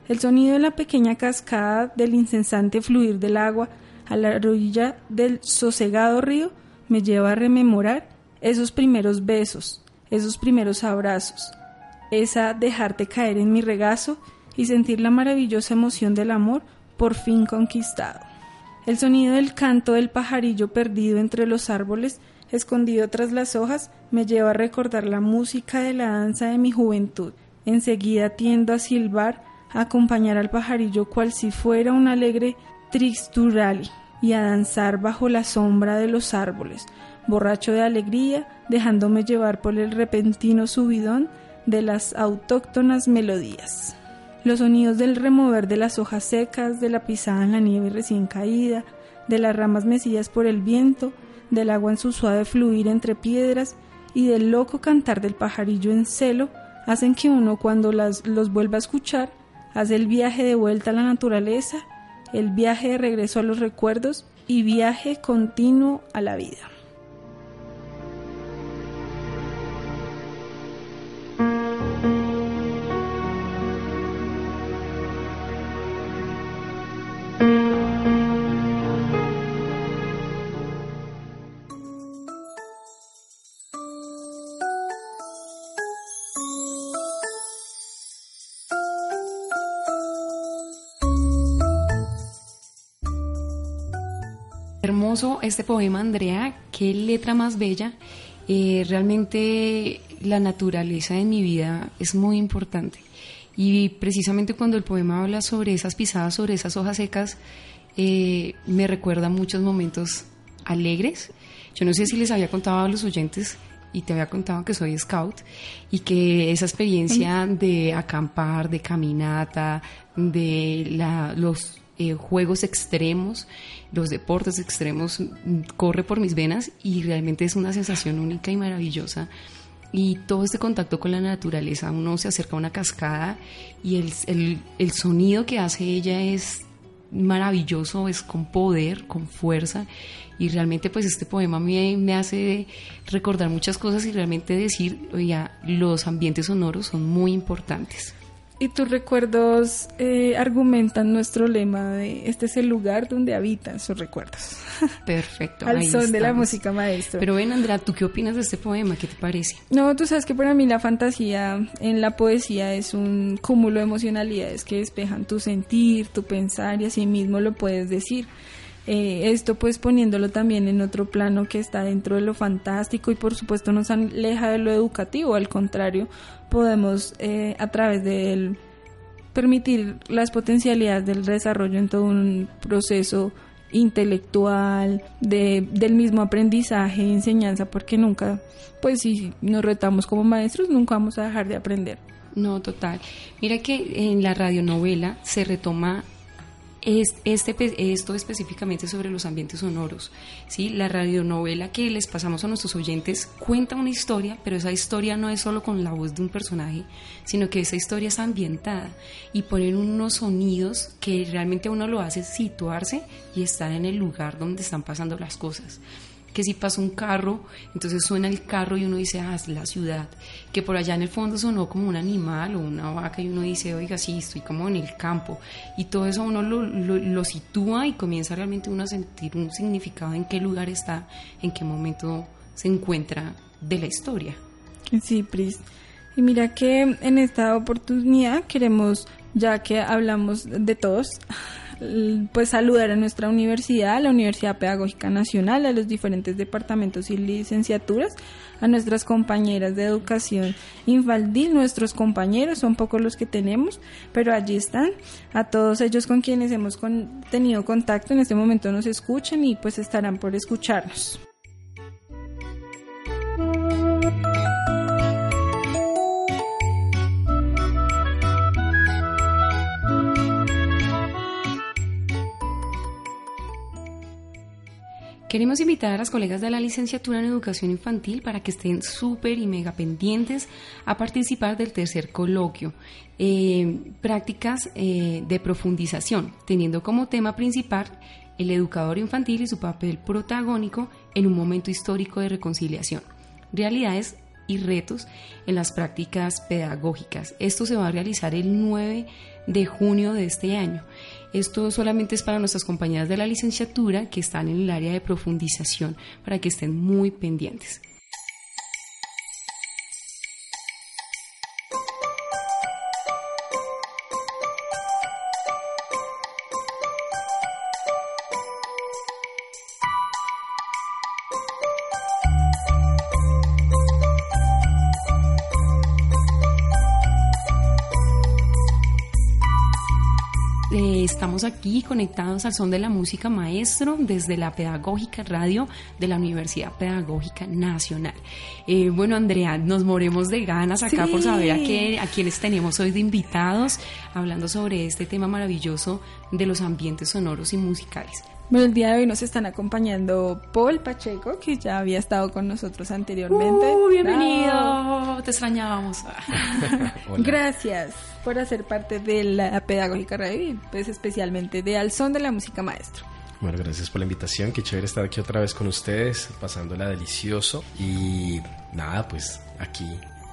El sonido de la pequeña cascada del incesante fluir del agua a la orilla del sosegado río me lleva a rememorar esos primeros besos, esos primeros abrazos, esa dejarte caer en mi regazo y sentir la maravillosa emoción del amor por fin conquistado. El sonido del canto del pajarillo perdido entre los árboles, escondido tras las hojas, me lleva a recordar la música de la danza de mi juventud. Enseguida tiendo a silbar, a acompañar al pajarillo cual si fuera un alegre trixturali y a danzar bajo la sombra de los árboles, borracho de alegría, dejándome llevar por el repentino subidón de las autóctonas melodías. Los sonidos del remover de las hojas secas, de la pisada en la nieve recién caída, de las ramas mecidas por el viento, del agua en su suave fluir entre piedras y del loco cantar del pajarillo en celo, hacen que uno cuando las, los vuelva a escuchar, hace el viaje de vuelta a la naturaleza, el viaje de regreso a los recuerdos y viaje continuo a la vida. Hermoso este poema, Andrea, qué letra más bella. Eh, realmente la naturaleza en mi vida es muy importante. Y precisamente cuando el poema habla sobre esas pisadas, sobre esas hojas secas, eh, me recuerda muchos momentos alegres. Yo no sé si les había contado a los oyentes y te había contado que soy scout y que esa experiencia de acampar, de caminata, de la, los eh, juegos extremos, los deportes extremos, mm, corre por mis venas y realmente es una sensación única y maravillosa. Y todo este contacto con la naturaleza, uno se acerca a una cascada y el, el, el sonido que hace ella es maravilloso, es con poder, con fuerza y realmente pues este poema me, me hace recordar muchas cosas y realmente decir, oiga, los ambientes sonoros son muy importantes. Y tus recuerdos eh, argumentan nuestro lema de este es el lugar donde habitan sus recuerdos. [laughs] Perfecto. Al ahí son de la música maestro. Pero ven, Andrea, ¿tú qué opinas de este poema? ¿Qué te parece? No, tú sabes que para mí la fantasía en la poesía es un cúmulo de emocionalidades que despejan tu sentir, tu pensar y así mismo lo puedes decir. Eh, esto pues poniéndolo también en otro plano que está dentro de lo fantástico y por supuesto nos aleja de lo educativo, al contrario, podemos eh, a través de él permitir las potencialidades del desarrollo en todo un proceso intelectual, de, del mismo aprendizaje enseñanza, porque nunca, pues si nos retamos como maestros, nunca vamos a dejar de aprender. No, total. Mira que en la radionovela se retoma es- este, esto específicamente sobre los ambientes sonoros. ¿sí? La radionovela que les pasamos a nuestros oyentes cuenta una historia, pero esa historia no es solo con la voz de un personaje, sino que esa historia es ambientada y ponen unos sonidos que realmente uno lo hace situarse y estar en el lugar donde están pasando las cosas que si pasa un carro, entonces suena el carro y uno dice, ah, es la ciudad, que por allá en el fondo sonó como un animal o una vaca y uno dice, oiga, sí, estoy como en el campo, y todo eso uno lo, lo, sitúa y comienza realmente uno a sentir un significado en qué lugar está, en qué momento se encuentra de la historia. Sí, Pris. Y mira que en esta oportunidad queremos, ya que hablamos de todos, pues saludar a nuestra universidad, a la Universidad Pedagógica Nacional, a los diferentes departamentos y licenciaturas, a nuestras compañeras de educación infantil, nuestros compañeros, son pocos los que tenemos, pero allí están, a todos ellos con quienes hemos tenido contacto, en este momento nos escuchan y pues estarán por escucharnos. Queremos invitar a las colegas de la licenciatura en educación infantil para que estén súper y mega pendientes a participar del tercer coloquio, eh, prácticas eh, de profundización, teniendo como tema principal el educador infantil y su papel protagónico en un momento histórico de reconciliación, realidades y retos en las prácticas pedagógicas. Esto se va a realizar el 9 de junio de este año. Esto solamente es para nuestras compañeras de la licenciatura que están en el área de profundización, para que estén muy pendientes. Aquí conectados al son de la música maestro desde la Pedagógica Radio de la Universidad Pedagógica Nacional. Eh, bueno, Andrea, nos moremos de ganas acá por saber a, qué, a quiénes tenemos hoy de invitados hablando sobre este tema maravilloso de los ambientes sonoros y musicales. Bueno, el día de hoy nos están acompañando Paul Pacheco, que ya había estado con nosotros anteriormente. Uh, bienvenido, te extrañábamos. [laughs] Gracias por hacer parte de la Pedagógica Radio y pues especialmente de Al Son de la Música Maestro. Bueno, gracias por la invitación, qué chévere estar aquí otra vez con ustedes, pasándola delicioso y nada, pues aquí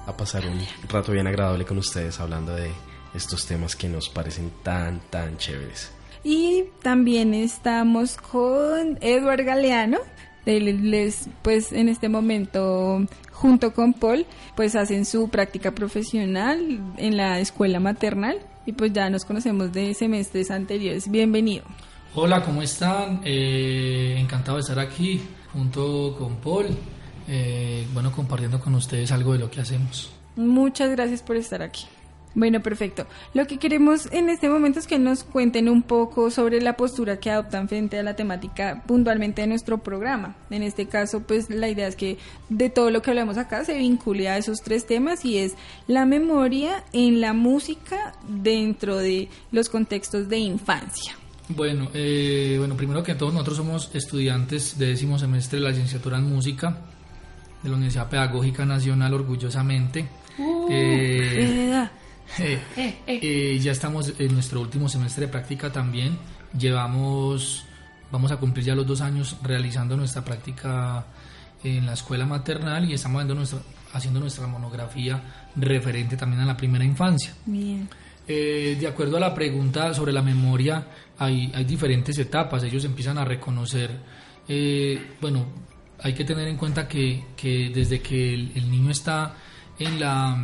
a pasar un rato bien agradable con ustedes hablando de estos temas que nos parecen tan, tan chéveres. Y también estamos con Edward Galeano. Él es, pues, en este momento, junto con Paul, pues hacen su práctica profesional en la escuela maternal. Y pues ya nos conocemos de semestres anteriores. Bienvenido. Hola, ¿cómo están? Eh, encantado de estar aquí junto con Paul. Eh, bueno, compartiendo con ustedes algo de lo que hacemos. Muchas gracias por estar aquí. Bueno, perfecto. Lo que queremos en este momento es que nos cuenten un poco sobre la postura que adoptan frente a la temática puntualmente de nuestro programa. En este caso, pues la idea es que de todo lo que hablamos acá se vincule a esos tres temas y es la memoria en la música dentro de los contextos de infancia. Bueno, eh, bueno, primero que todo, nosotros somos estudiantes de décimo semestre de la licenciatura en música de la Universidad Pedagógica Nacional, orgullosamente. Uh, Eh, eh, eh, ya estamos en nuestro último semestre de práctica también. Llevamos, vamos a cumplir ya los dos años realizando nuestra práctica en la escuela maternal y estamos haciendo nuestra, haciendo nuestra monografía referente también a la primera infancia. Bien. Eh, de acuerdo a la pregunta sobre la memoria, hay, hay diferentes etapas. Ellos empiezan a reconocer, eh, bueno, hay que tener en cuenta que, que desde que el, el niño está en la,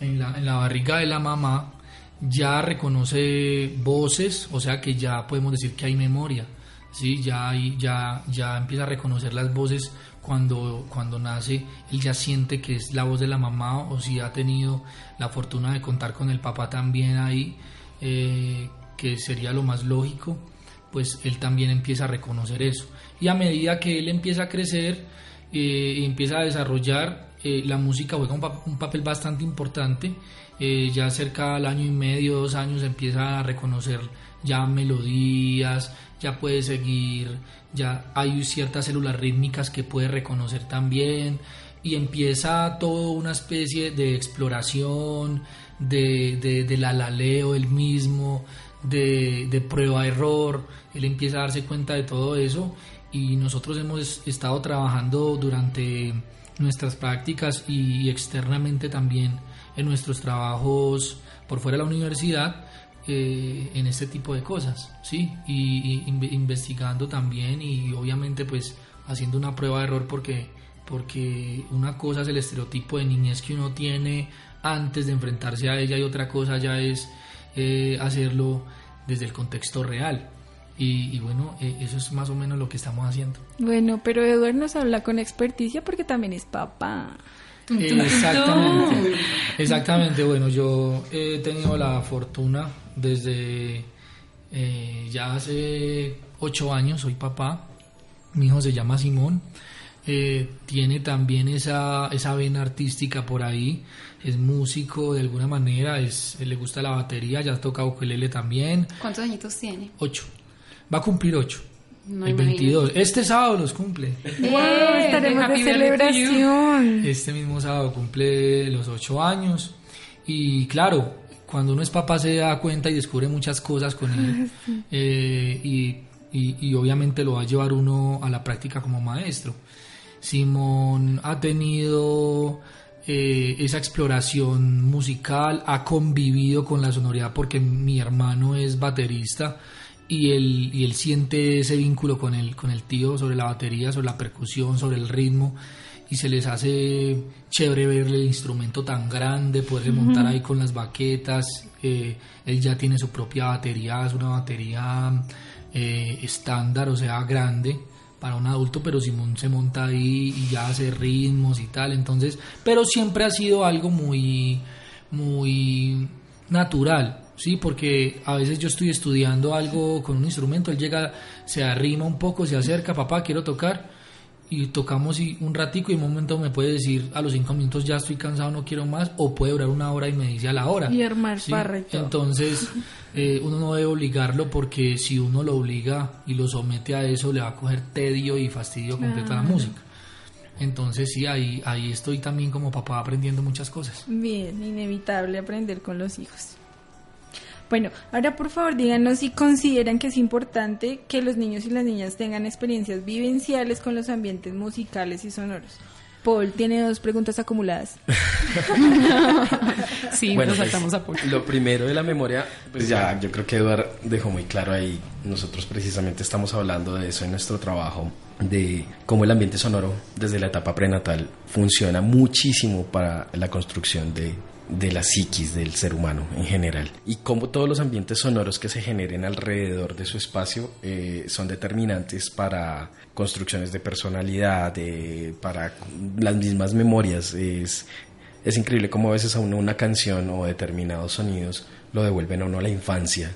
en la, en la barriga de la mamá, ya reconoce voces, o sea que ya podemos decir que hay memoria. ¿sí? Ya, ya, ya empieza a reconocer las voces cuando, cuando nace, él ya siente que es la voz de la mamá o si ha tenido la fortuna de contar con el papá también ahí, eh, que sería lo más lógico, pues él también empieza a reconocer eso. Y a medida que él empieza a crecer eh, y empieza a desarrollar, eh, la música juega un, pa- un papel bastante importante. Eh, ya cerca al año y medio, dos años, empieza a reconocer ya melodías, ya puede seguir, ya hay ciertas células rítmicas que puede reconocer también y empieza toda una especie de exploración, de, de, del alaleo él mismo, de, de prueba-error, él empieza a darse cuenta de todo eso y nosotros hemos estado trabajando durante nuestras prácticas y externamente también en nuestros trabajos por fuera de la universidad eh, en este tipo de cosas, ¿sí? Y, y inve- investigando también y obviamente pues haciendo una prueba de error porque, porque una cosa es el estereotipo de niñez que uno tiene antes de enfrentarse a ella y otra cosa ya es eh, hacerlo desde el contexto real. Y, y bueno, eh, eso es más o menos lo que estamos haciendo. Bueno, pero Edward nos habla con experticia porque también es papá. Exactamente. [laughs] Exactamente. Bueno, yo he tenido la fortuna desde eh, ya hace ocho años, soy papá. Mi hijo se llama Simón. Eh, tiene también esa, esa vena artística por ahí. Es músico de alguna manera. Es, le gusta la batería. Ya toca ukelele también. ¿Cuántos añitos tiene? Ocho. Va a cumplir ocho. No el imagino. 22. Este sábado los cumple. ¡Wow! Estaremos de celebración. Este mismo sábado cumple los ocho años y claro, cuando uno es papá se da cuenta y descubre muchas cosas con él [laughs] eh, y, y- y obviamente lo va a llevar uno a la práctica como maestro. Simón ha tenido eh, esa exploración musical, ha convivido con la sonoridad porque mi hermano es baterista y él, y él siente ese vínculo con el, con el tío sobre la batería, sobre la percusión, sobre el ritmo y se les hace chévere ver el instrumento tan grande, poderse montar Ujú. ahí con las baquetas, eh, él ya tiene su propia batería, es una batería eh, estándar, o sea, grande para un adulto, pero Simón se monta ahí y ya hace ritmos y tal, entonces, pero siempre ha sido algo muy, muy natural. Sí, porque a veces yo estoy estudiando algo con un instrumento, él llega, se arrima un poco, se acerca, papá, quiero tocar, y tocamos y un ratico y un momento me puede decir a los cinco minutos ya estoy cansado, no quiero más, o puede durar una hora y me dice a la hora. Y armar ¿sí? Entonces, [laughs] eh, uno no debe obligarlo porque si uno lo obliga y lo somete a eso, le va a coger tedio y fastidio completo a la música. Entonces, sí, ahí, ahí estoy también como papá aprendiendo muchas cosas. Bien, inevitable aprender con los hijos. Bueno, ahora por favor díganos si consideran que es importante que los niños y las niñas tengan experiencias vivenciales con los ambientes musicales y sonoros. Paul tiene dos preguntas acumuladas. [laughs] sí, Bueno, nos pues, saltamos a Paul. Lo primero de la memoria, pues ya yo creo que Eduard dejó muy claro ahí. Nosotros precisamente estamos hablando de eso en nuestro trabajo, de cómo el ambiente sonoro desde la etapa prenatal funciona muchísimo para la construcción de, de la psiquis del ser humano en general. Y cómo todos los ambientes sonoros que se generen alrededor de su espacio eh, son determinantes para construcciones de personalidad, de- para las mismas memorias. Es, es increíble cómo a veces a uno una canción o determinados sonidos lo devuelven a uno a la infancia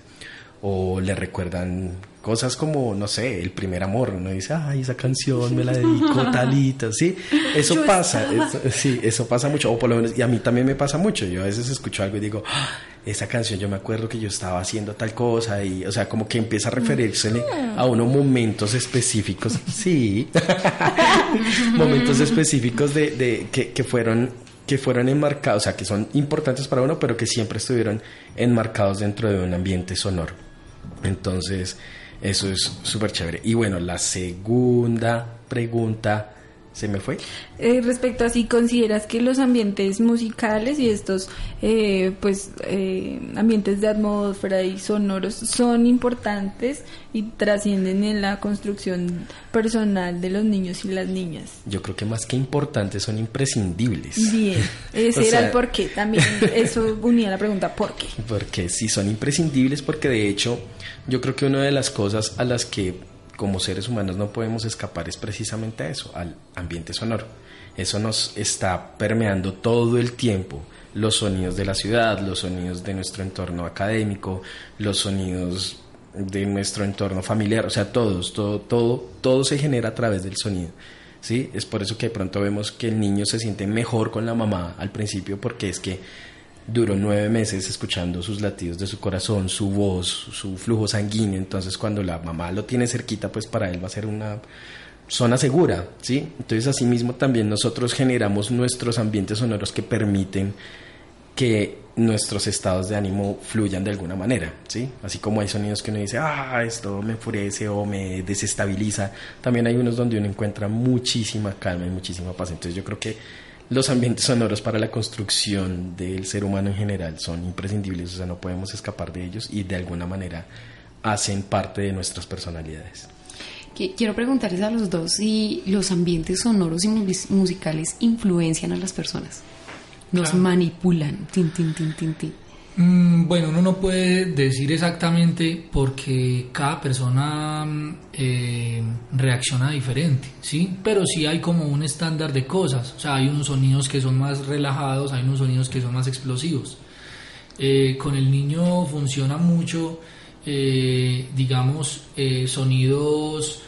o le recuerdan cosas como, no sé, el primer amor. Uno dice, ay, esa canción me la dedicó talita, ¿sí? Eso Yo pasa, eso- sí, eso pasa mucho, o por lo menos, y a mí también me pasa mucho. Yo a veces escucho algo y digo, "Ah, esa canción yo me acuerdo que yo estaba haciendo tal cosa, y, o sea, como que empieza a referírsele a unos momentos específicos, sí, [laughs] momentos específicos de, de que, que fueron que fueron enmarcados, o sea, que son importantes para uno, pero que siempre estuvieron enmarcados dentro de un ambiente sonoro. Entonces, eso es súper chévere. Y bueno, la segunda pregunta, ¿se me fue? Eh, respecto a si consideras que los ambientes musicales y estos eh, pues eh, ambientes de atmósfera y sonoros son importantes y trascienden en la construcción personal de los niños y las niñas. Yo creo que más que importantes son imprescindibles. Bien, [laughs] ese O era sea- el porqué también. Eso unía la pregunta ¿por qué? Porque sí son imprescindibles porque de hecho yo creo que una de las cosas a las que como seres humanos no podemos escapar es precisamente a eso, al ambiente sonoro. Eso nos está permeando todo el tiempo. Los sonidos de la ciudad, los sonidos de nuestro entorno académico, los sonidos de nuestro entorno familiar, o sea, todos, todo, todo, todo se genera a través del sonido. ¿sí? Es por eso que de pronto vemos que el niño se siente mejor con la mamá al principio porque es que duró nueve meses escuchando sus latidos de su corazón, su voz, su flujo sanguíneo. Entonces, cuando la mamá lo tiene cerquita, pues para él va a ser una zona segura, ¿sí? Entonces, asimismo, también nosotros generamos nuestros ambientes sonoros que permiten que nuestros estados de ánimo fluyan de alguna manera, ¿sí? Así como hay sonidos que uno dice, ah, esto me enfurece o me desestabiliza, también hay unos donde uno encuentra muchísima calma y muchísima paz. Entonces, yo creo que los ambientes sonoros para la construcción del ser humano en general son imprescindibles, o sea, no podemos escapar de ellos y de alguna manera hacen parte de nuestras personalidades. Qui- Quiero preguntarles a los dos si los ambientes sonoros y mus- musicales influencian a las personas. Nos Claro. manipulan. Tin, tin, tin, tin, tin. Mm, Bueno, uno no puede decir exactamente porque cada persona mm, eh, reacciona diferente, ¿sí? Pero sí hay como un estándar de cosas. O sea, hay unos sonidos que son más relajados, hay unos sonidos que son más explosivos. Eh, con el niño funciona mucho, eh, digamos, sonidos,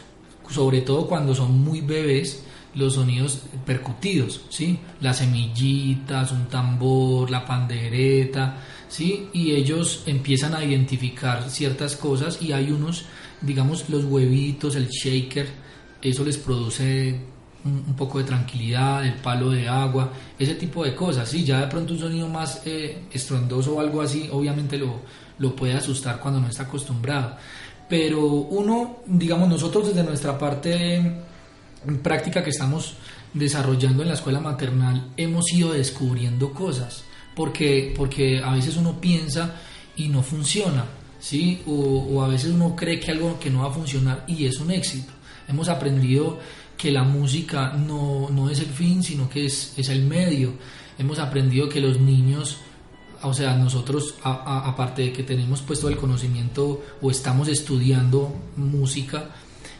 sobre todo cuando son muy bebés, los sonidos percutidos, ¿sí? Las semillitas, un tambor, la pandereta, ¿sí? Y ellos empiezan a identificar ciertas cosas y hay unos, digamos, los huevitos, el shaker, eso les produce un, poco de tranquilidad, el palo de agua, ese tipo de cosas, ¿sí? Ya de pronto un sonido más eh, estruendoso o algo así, obviamente lo, lo puede asustar cuando no está acostumbrado. Pero uno, digamos, nosotros desde nuestra parte práctica que estamos desarrollando en la escuela maternal hemos ido descubriendo cosas porque porque a veces uno piensa y no funciona sí o, o a veces uno cree que algo que no va a funcionar y es un éxito. Hemos aprendido que la música no, no es el fin sino que es, es el medio. Hemos aprendido que los niños o sea, nosotros, aparte de que tenemos puesto el conocimiento o estamos estudiando música,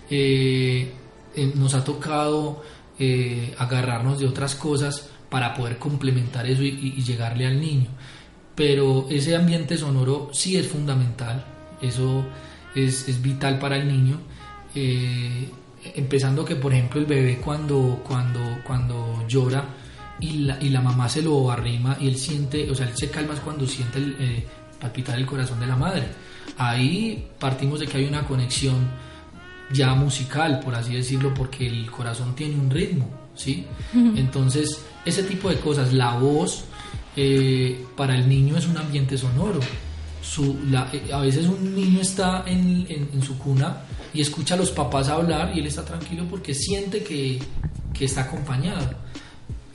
eh, eh, nos ha tocado eh, agarrarnos de otras cosas para poder complementar eso y, llegarle al niño. pero ese ambiente sonoro sí es fundamental, eso es, es vital para el niño. Eh, empezando que, por ejemplo, el bebé cuando, cuando, cuando llora y la, y la mamá se lo arrima y él siente, o sea, él se calma es cuando siente el, eh, palpitar el corazón de la madre. Ahí partimos de que hay una conexión ya musical, por así decirlo, porque el corazón tiene un ritmo, ¿sí? Entonces, ese tipo de cosas, la voz, eh, para el niño es un ambiente sonoro. Su, la- eh, a veces un niño está en, en- en su cuna y escucha a los papás hablar y él está tranquilo porque siente que, que está acompañado.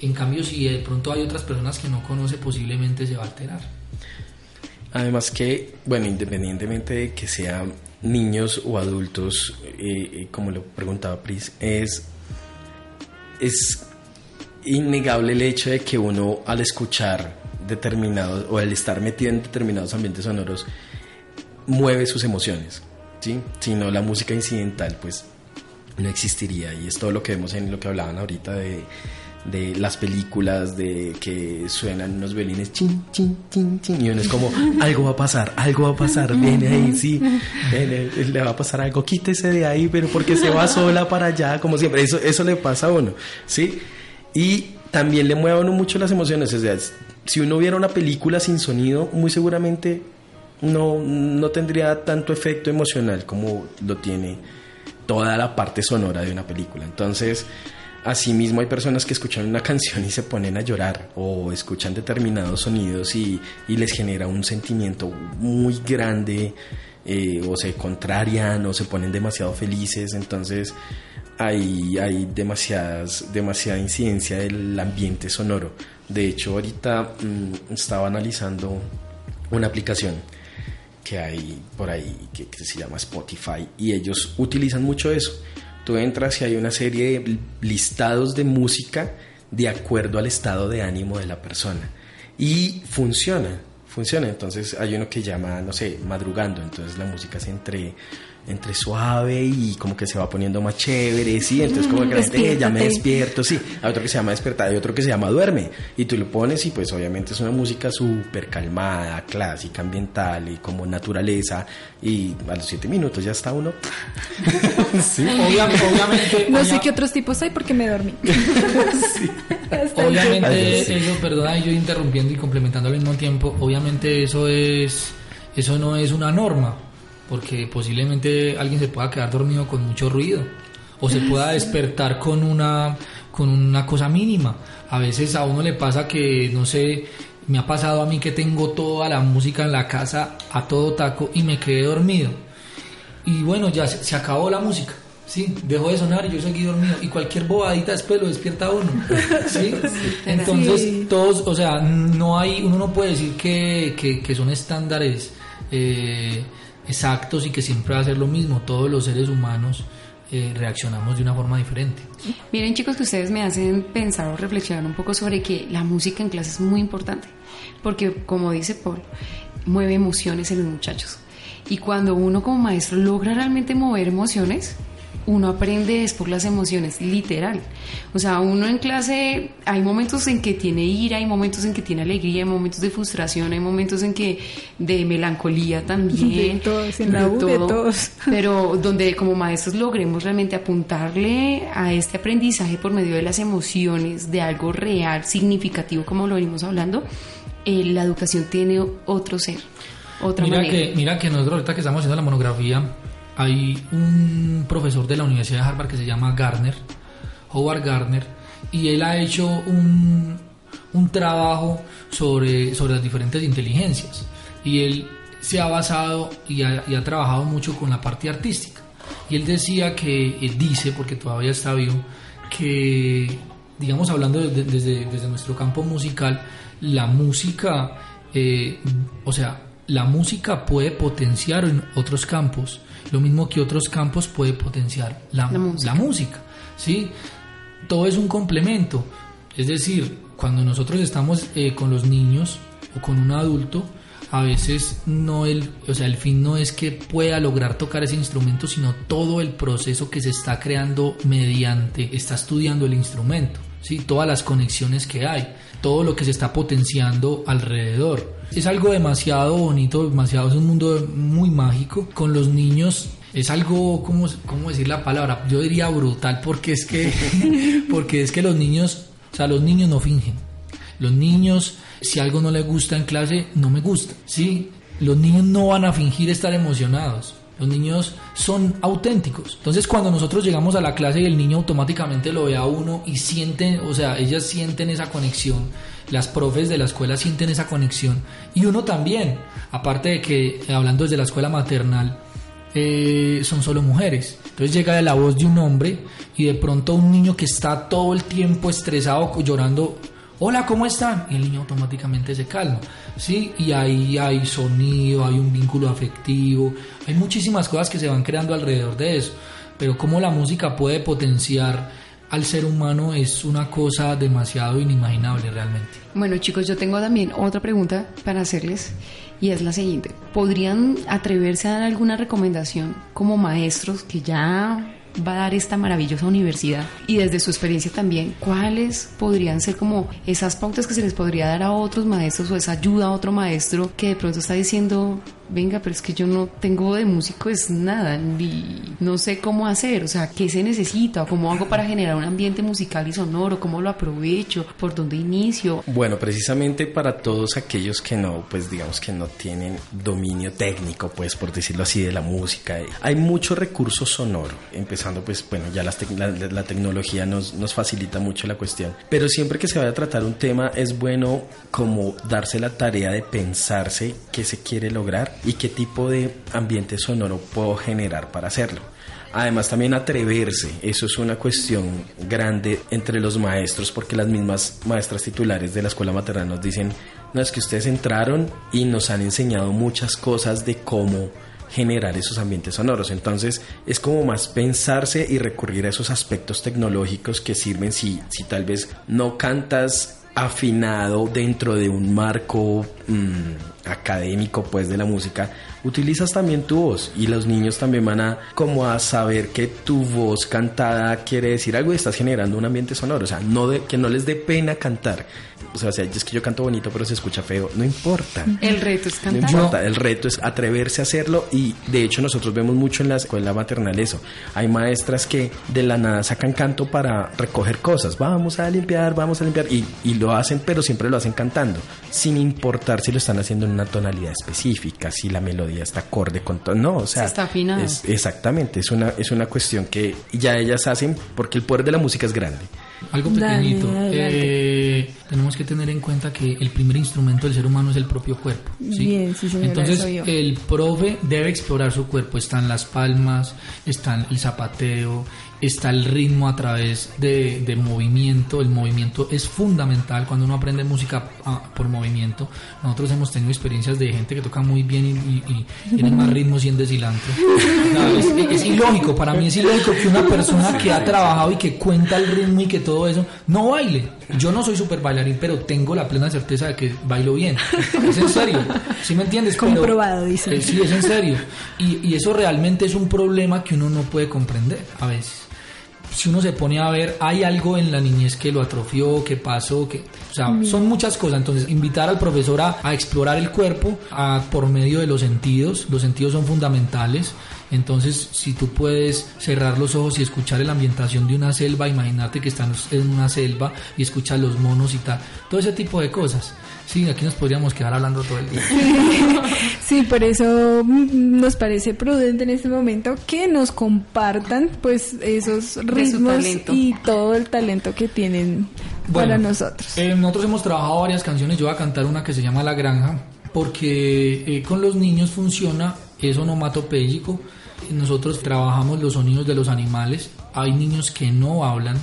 En cambio, si de pronto hay otras personas que no conoce, posiblemente se va a alterar. Además que, bueno, independientemente de que sean niños o adultos, eh, eh, como lo preguntaba Pris, es, es innegable el hecho de que uno al escuchar determinados o al estar metido en determinados ambientes sonoros mueve sus emociones, ¿sí? Si no la música incidental, pues no existiría y es todo lo que vemos en lo que hablaban ahorita de, de las películas de que suenan unos violines chin chin chin chin y uno es como algo va a pasar algo va a pasar viene ahí sí viene, le va a pasar algo quítese de ahí pero porque se va sola para allá como siempre eso eso le pasa a uno sí y también le mueve a uno mucho las emociones o sea si uno viera una película sin sonido muy seguramente no, no tendría tanto efecto emocional como lo tiene toda la parte sonora de una película. Entonces, asimismo hay personas que escuchan una [laughs] canción y se ponen a llorar o escuchan determinados sonidos y, les genera un sentimiento muy grande eh, o se contrarian o se ponen demasiado felices. Entonces, hay, hay demasiadas, demasiada incidencia del ambiente sonoro. De hecho, ahorita mm, estaba analizando una aplicación que hay por ahí que se llama Spotify y ellos utilizan mucho eso. Tú entras y hay una serie de listados de música de acuerdo al estado de ánimo de la persona y funciona, funciona. Entonces hay uno que llama, no sé, madrugando, entonces la música es entre entre suave y como que se va poniendo más chévere, sí, entonces como que la gente, "Eh, ya me despierto, sí, hay otro que se llama despertar, hay otro que se llama duerme, y tú lo pones y pues obviamente es una música súper calmada, clásica, ambiental y como naturaleza, y a los siete minutos ya está uno... [laughs] sí. Obvia- obviamente, No obvia- sé qué otros tipos hay porque me dormí. [laughs] El [laughs] Obviamente así. eso, perdona, yo interrumpiendo y complementando al mismo tiempo, obviamente eso es, eso no es una norma, porque posiblemente alguien se pueda quedar dormido con mucho ruido, o se pueda [laughs] despertar con una, con una cosa mínima. A veces a uno le pasa que, no sé, me ha pasado a mí que tengo toda la música en la casa a todo taco y me quedé dormido. Y bueno, ya se, se acabó la música. Sí, dejó de sonar y yo seguí dormido. Y cualquier bobadita después lo despierta a uno. [laughs] ¿sí? Entonces, Sí. todos, o sea, no hay, uno no puede decir que, que, que son estándares eh, exactos y que siempre va a ser lo mismo. Todos los seres humanos eh, reaccionamos de una forma diferente. Miren chicos que ustedes me hacen pensar o reflexionar un poco sobre que la música en clase es muy importante, porque como dice Paul, mueve emociones en los muchachos. Y cuando uno como maestro logra realmente mover emociones, uno aprende es por las emociones, literal. O sea, uno en clase hay momentos en que tiene ira, hay momentos en que tiene alegría, hay momentos de frustración, hay momentos en que de melancolía también. De todos, en la U, de todos. Pero donde como maestros logremos realmente apuntarle a este aprendizaje por medio de las emociones, de algo real, significativo, como lo venimos hablando, eh, la educación tiene otro ser, otra Mira manera. que, mira que nosotros ahorita que estamos haciendo la monografía, hay un profesor de la Universidad de Harvard que se llama Garner, Howard Garner, y él ha hecho un, un trabajo sobre, sobre las diferentes inteligencias. Y él se ha basado y ha, y ha trabajado mucho con la parte artística. Y él decía que, él dice, porque todavía está vivo, que, digamos, hablando desde, desde, desde nuestro campo musical, la música, eh, o sea, la música puede potenciar en otros campos, lo mismo que otros campos puede potenciar la, La música. la música, ¿sí? Todo es un complemento, es decir, cuando nosotros estamos eh, con los niños o con un adulto, a veces no el, o sea, el fin no es que pueda lograr tocar ese instrumento, sino todo el proceso que se está creando mediante está estudiando el instrumento. ¿Sí? todas las conexiones que hay, todo lo que se está potenciando alrededor. Es algo demasiado bonito, demasiado, es un mundo muy mágico. Con los niños es algo, ¿cómo, cómo decir la palabra? Yo diría brutal porque es que, [laughs] porque es que los niños, o sea, los niños no fingen. Los niños, si algo no les gusta en clase, no me gusta, ¿sí? Los niños no van a fingir estar emocionados. Los niños son auténticos. Entonces, cuando nosotros llegamos a la clase y el niño automáticamente lo ve a uno y sienten, o sea, ellas sienten esa conexión, las profes de la escuela sienten esa conexión y uno también. Aparte de que, hablando desde la escuela maternal, eh, son solo mujeres. Entonces llega la voz de un hombre y de pronto un niño que está todo el tiempo estresado, llorando, hola, ¿cómo están? Y el niño automáticamente se calma, ¿sí? Y ahí hay sonido, hay un vínculo afectivo, hay muchísimas cosas que se van creando alrededor de eso, pero cómo la música puede potenciar al ser humano es una cosa demasiado inimaginable realmente. Bueno chicos, yo tengo también otra pregunta para hacerles y es la siguiente. ¿Podrían atreverse a dar alguna recomendación como maestros que ya va a dar esta maravillosa universidad y desde su experiencia también, cuáles podrían ser como esas pautas que se les podría dar a otros maestros o esa ayuda a otro maestro que de pronto está diciendo, venga, pero es que yo no tengo de músico es nada, ni no sé cómo hacer, o sea, qué se necesita, o cómo hago para generar un ambiente musical y sonoro, cómo lo aprovecho, por dónde inicio. Bueno, precisamente para todos aquellos que no, pues digamos que no tienen dominio técnico, pues por decirlo así, de la música, hay mucho recurso sonoro, empezando pues, bueno, ya las la, la tecnología nos, nos facilita mucho la cuestión, pero siempre que se vaya a tratar un tema es bueno como darse la tarea de pensarse qué se quiere lograr y qué tipo de ambiente sonoro puedo generar para hacerlo. Además también atreverse, eso es una cuestión grande entre los maestros porque las mismas maestras titulares de la escuela maternal nos dicen, no es que ustedes entraron y nos han enseñado muchas cosas de cómo generar esos ambientes sonoros. Entonces es como más pensarse y recurrir a esos aspectos tecnológicos que sirven si, si tal vez no cantas afinado dentro de un marco mm, académico pues de la música utilizas también tu voz y los niños también van a como a saber que tu voz cantada quiere decir algo y estás generando un ambiente sonoro o sea no de, que no les dé pena cantar o sea, es que yo canto bonito pero se escucha feo no importa El reto es no cantar. importa, el reto es atreverse a hacerlo y de hecho nosotros vemos mucho en la escuela maternal eso. Hay maestras que de la nada sacan canto para recoger cosas. Vamos a limpiar, vamos a limpiar y, y lo hacen, pero siempre lo hacen cantando, sin importar si lo están haciendo en una tonalidad específica, si la melodía está acorde con todo. No, o sea, Si está afinado. es- exactamente, es una, es una cuestión que ya ellas hacen porque el poder de la música es grande. Algo Dale, pequeñito. adelante. Eh, tenemos que tener en cuenta que el primer instrumento del ser humano es el propio cuerpo. ¿sí? Bien, sí, señora, Entonces, el profe debe explorar su cuerpo. Están las palmas, están el zapateo, está el ritmo a través de, de movimiento. El movimiento es fundamental cuando uno aprende música ah, por movimiento. Nosotros hemos tenido experiencias de gente que toca muy bien y, y- y tiene más ritmos y en cilantro. [laughs] No, es, es ilógico, para mí es ilógico que una persona que ha trabajado y que cuenta el ritmo y que todo eso no baile. Yo no soy súper bailarín, pero tengo la plena certeza de que bailo bien. Es en serio, ¿sí me entiendes? Comprobado, dice. eh, sí, es en serio. Y, y eso realmente es un problema que uno no puede comprender a veces. Si uno se pone a ver, hay algo en la niñez que lo atrofió, que pasó, que, o sea, Mm. son muchas cosas. Entonces, invitar al profesor a, a explorar el cuerpo a, por medio de los sentidos. Los sentidos son fundamentales. Entonces, si tú puedes cerrar los ojos y escuchar la ambientación de una selva, imagínate que estás en una selva y escuchas los monos y tal. Todo ese tipo de cosas. Sí, aquí nos podríamos quedar hablando todo el día. [laughs] Sí, por eso nos parece prudente en este momento que nos compartan pues esos ritmos y todo el talento que tienen para nosotros. eh, nosotros hemos trabajado varias canciones. Yo voy a cantar una que se llama La Granja, porque eh, con los niños funciona es onomatopéyico. Nosotros trabajamos los sonidos de los animales. Hay niños que no hablan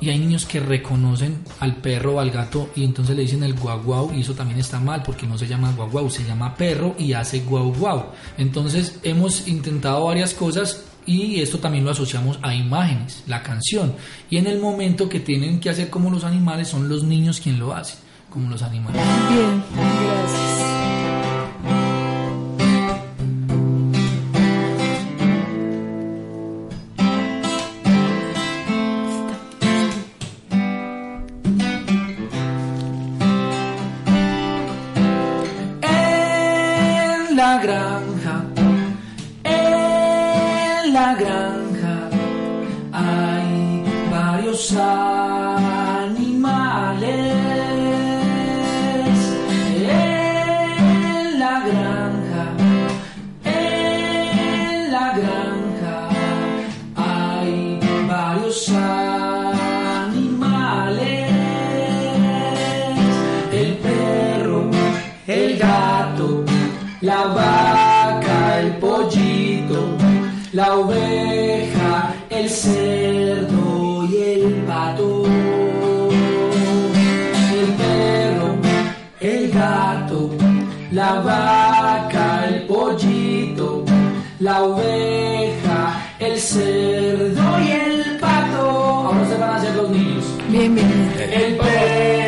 y hay niños que reconocen al perro o al gato y entonces le dicen el guau guau y eso también está mal porque no se llama guau guau, se llama perro y hace guau guau. Entonces hemos intentado varias cosas y esto también lo asociamos a imágenes, la canción. Y en el momento que tienen que hacer como los animales son los niños quien lo hacen, como los animales. Bien, gracias. La cerdo y el pato. El perro, el gato, la vaca, el pollito, la oveja, el cerdo y el pato. Ahora se van a hacer los niños. Bien, bien. El perro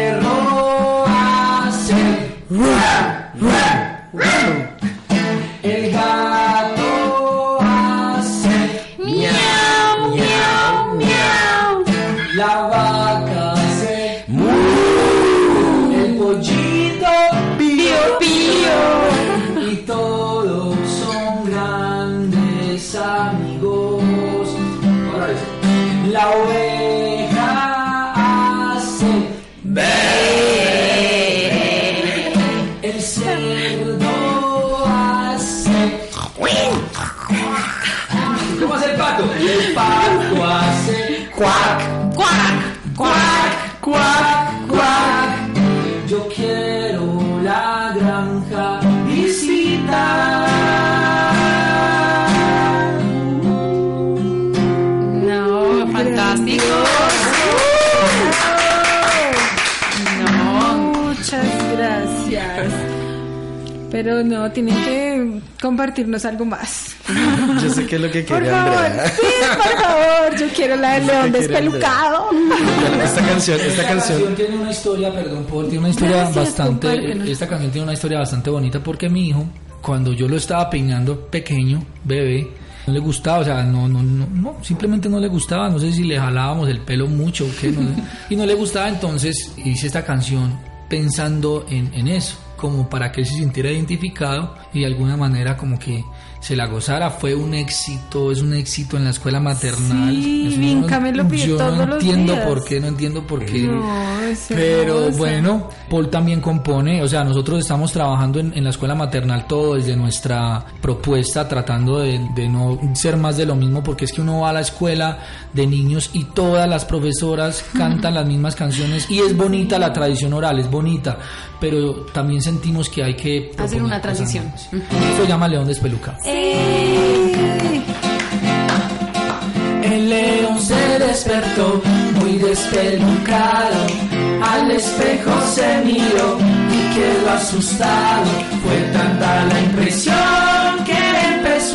la oveja Pero no, tienen que compartirnos algo más. [laughs] Yo sé qué es lo que Por quiere favor, Andrea. sí, por favor, yo quiero la del león que despelucado. Esta canción, esta canción. tiene una historia, perdón, Paul, tiene una historia Gracias, bastante. Esta canción tiene una historia bastante bonita porque mi hijo, cuando yo lo estaba peinando pequeño, bebé, no le gustaba, o sea, no, no, no, no, simplemente no le gustaba, no sé si le jalábamos el pelo mucho o qué, no sé, y no le gustaba, entonces hice esta canción pensando en, en eso, como para que él se sintiera identificado y de alguna manera como que se la gozara. Fue un éxito, es un éxito en la escuela maternal. Sí, Es un- lo pide yo todos no los entiendo días. por qué, no entiendo por qué. No, es Pero bueno, Paul también compone, o sea, nosotros estamos trabajando en, en la escuela maternal todo desde nuestra propuesta, tratando de, de no ser más de lo mismo, porque es que uno va a la escuela de niños y todas las profesoras cantan las mismas canciones y es bonita la tradición oral, es bonita, pero también sentimos que hay que Hacer una transición. Esto se llama León Despelucado. El león se despertó muy despelucado, al espejo se miró y quedó asustado. Fue tanta la impresión que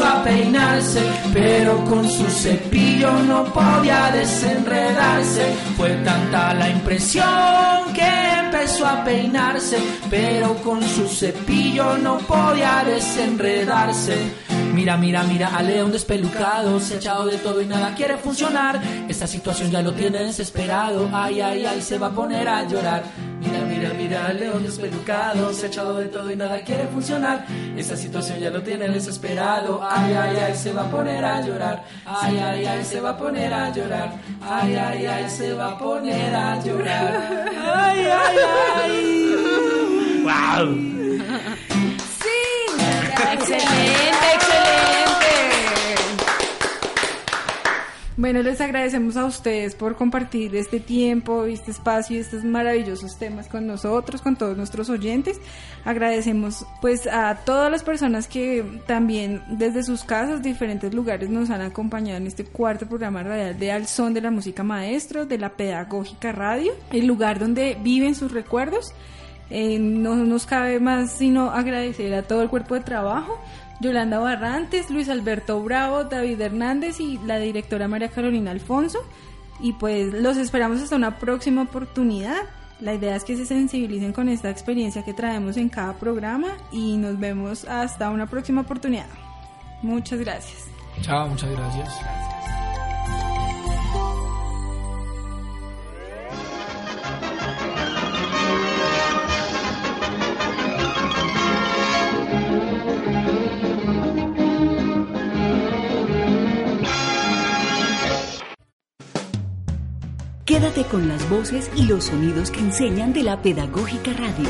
a peinarse, pero con su cepillo no podía desenredarse. Fue tanta la impresión que empezó a peinarse, pero con su cepillo no podía desenredarse. Mira, mira, mira, al león despelucado, se ha echado de todo y nada quiere funcionar. Esta situación ya lo tiene desesperado, ay, ay, ay, se va a poner a llorar. Mira, mira, mira, león despelucado, se ha echado de todo y nada quiere funcionar. Esta situación ya lo tiene desesperado, ay, ay, ay, se va a poner a llorar. Ay, ay, ay, se va a poner a llorar. Ay, ay, ay, se va a poner a llorar. Ay, ay, ay. Wow. Excelente, excelente. Bueno, les agradecemos a ustedes por compartir este tiempo, este espacio y estos maravillosos temas con nosotros, con todos nuestros oyentes. Agradecemos pues a todas las personas que también desde sus casas, diferentes lugares nos han acompañado en este cuarto programa radial de Al Son de la Música Maestro, de la Pedagógica Radio, el lugar donde viven sus recuerdos. Eh, no nos cabe más sino agradecer a todo el cuerpo de trabajo, Yolanda Barrantes, Luis Alberto Bravo, David Hernández y la directora María Carolina Alfonso. Y pues los esperamos hasta una próxima oportunidad. La idea es que se sensibilicen con esta experiencia que traemos en cada programa y nos vemos hasta una próxima oportunidad. Muchas gracias. Chao, muchas gracias. Thank Quédate con las voces y los sonidos que enseñan de la Pedagógica Radio.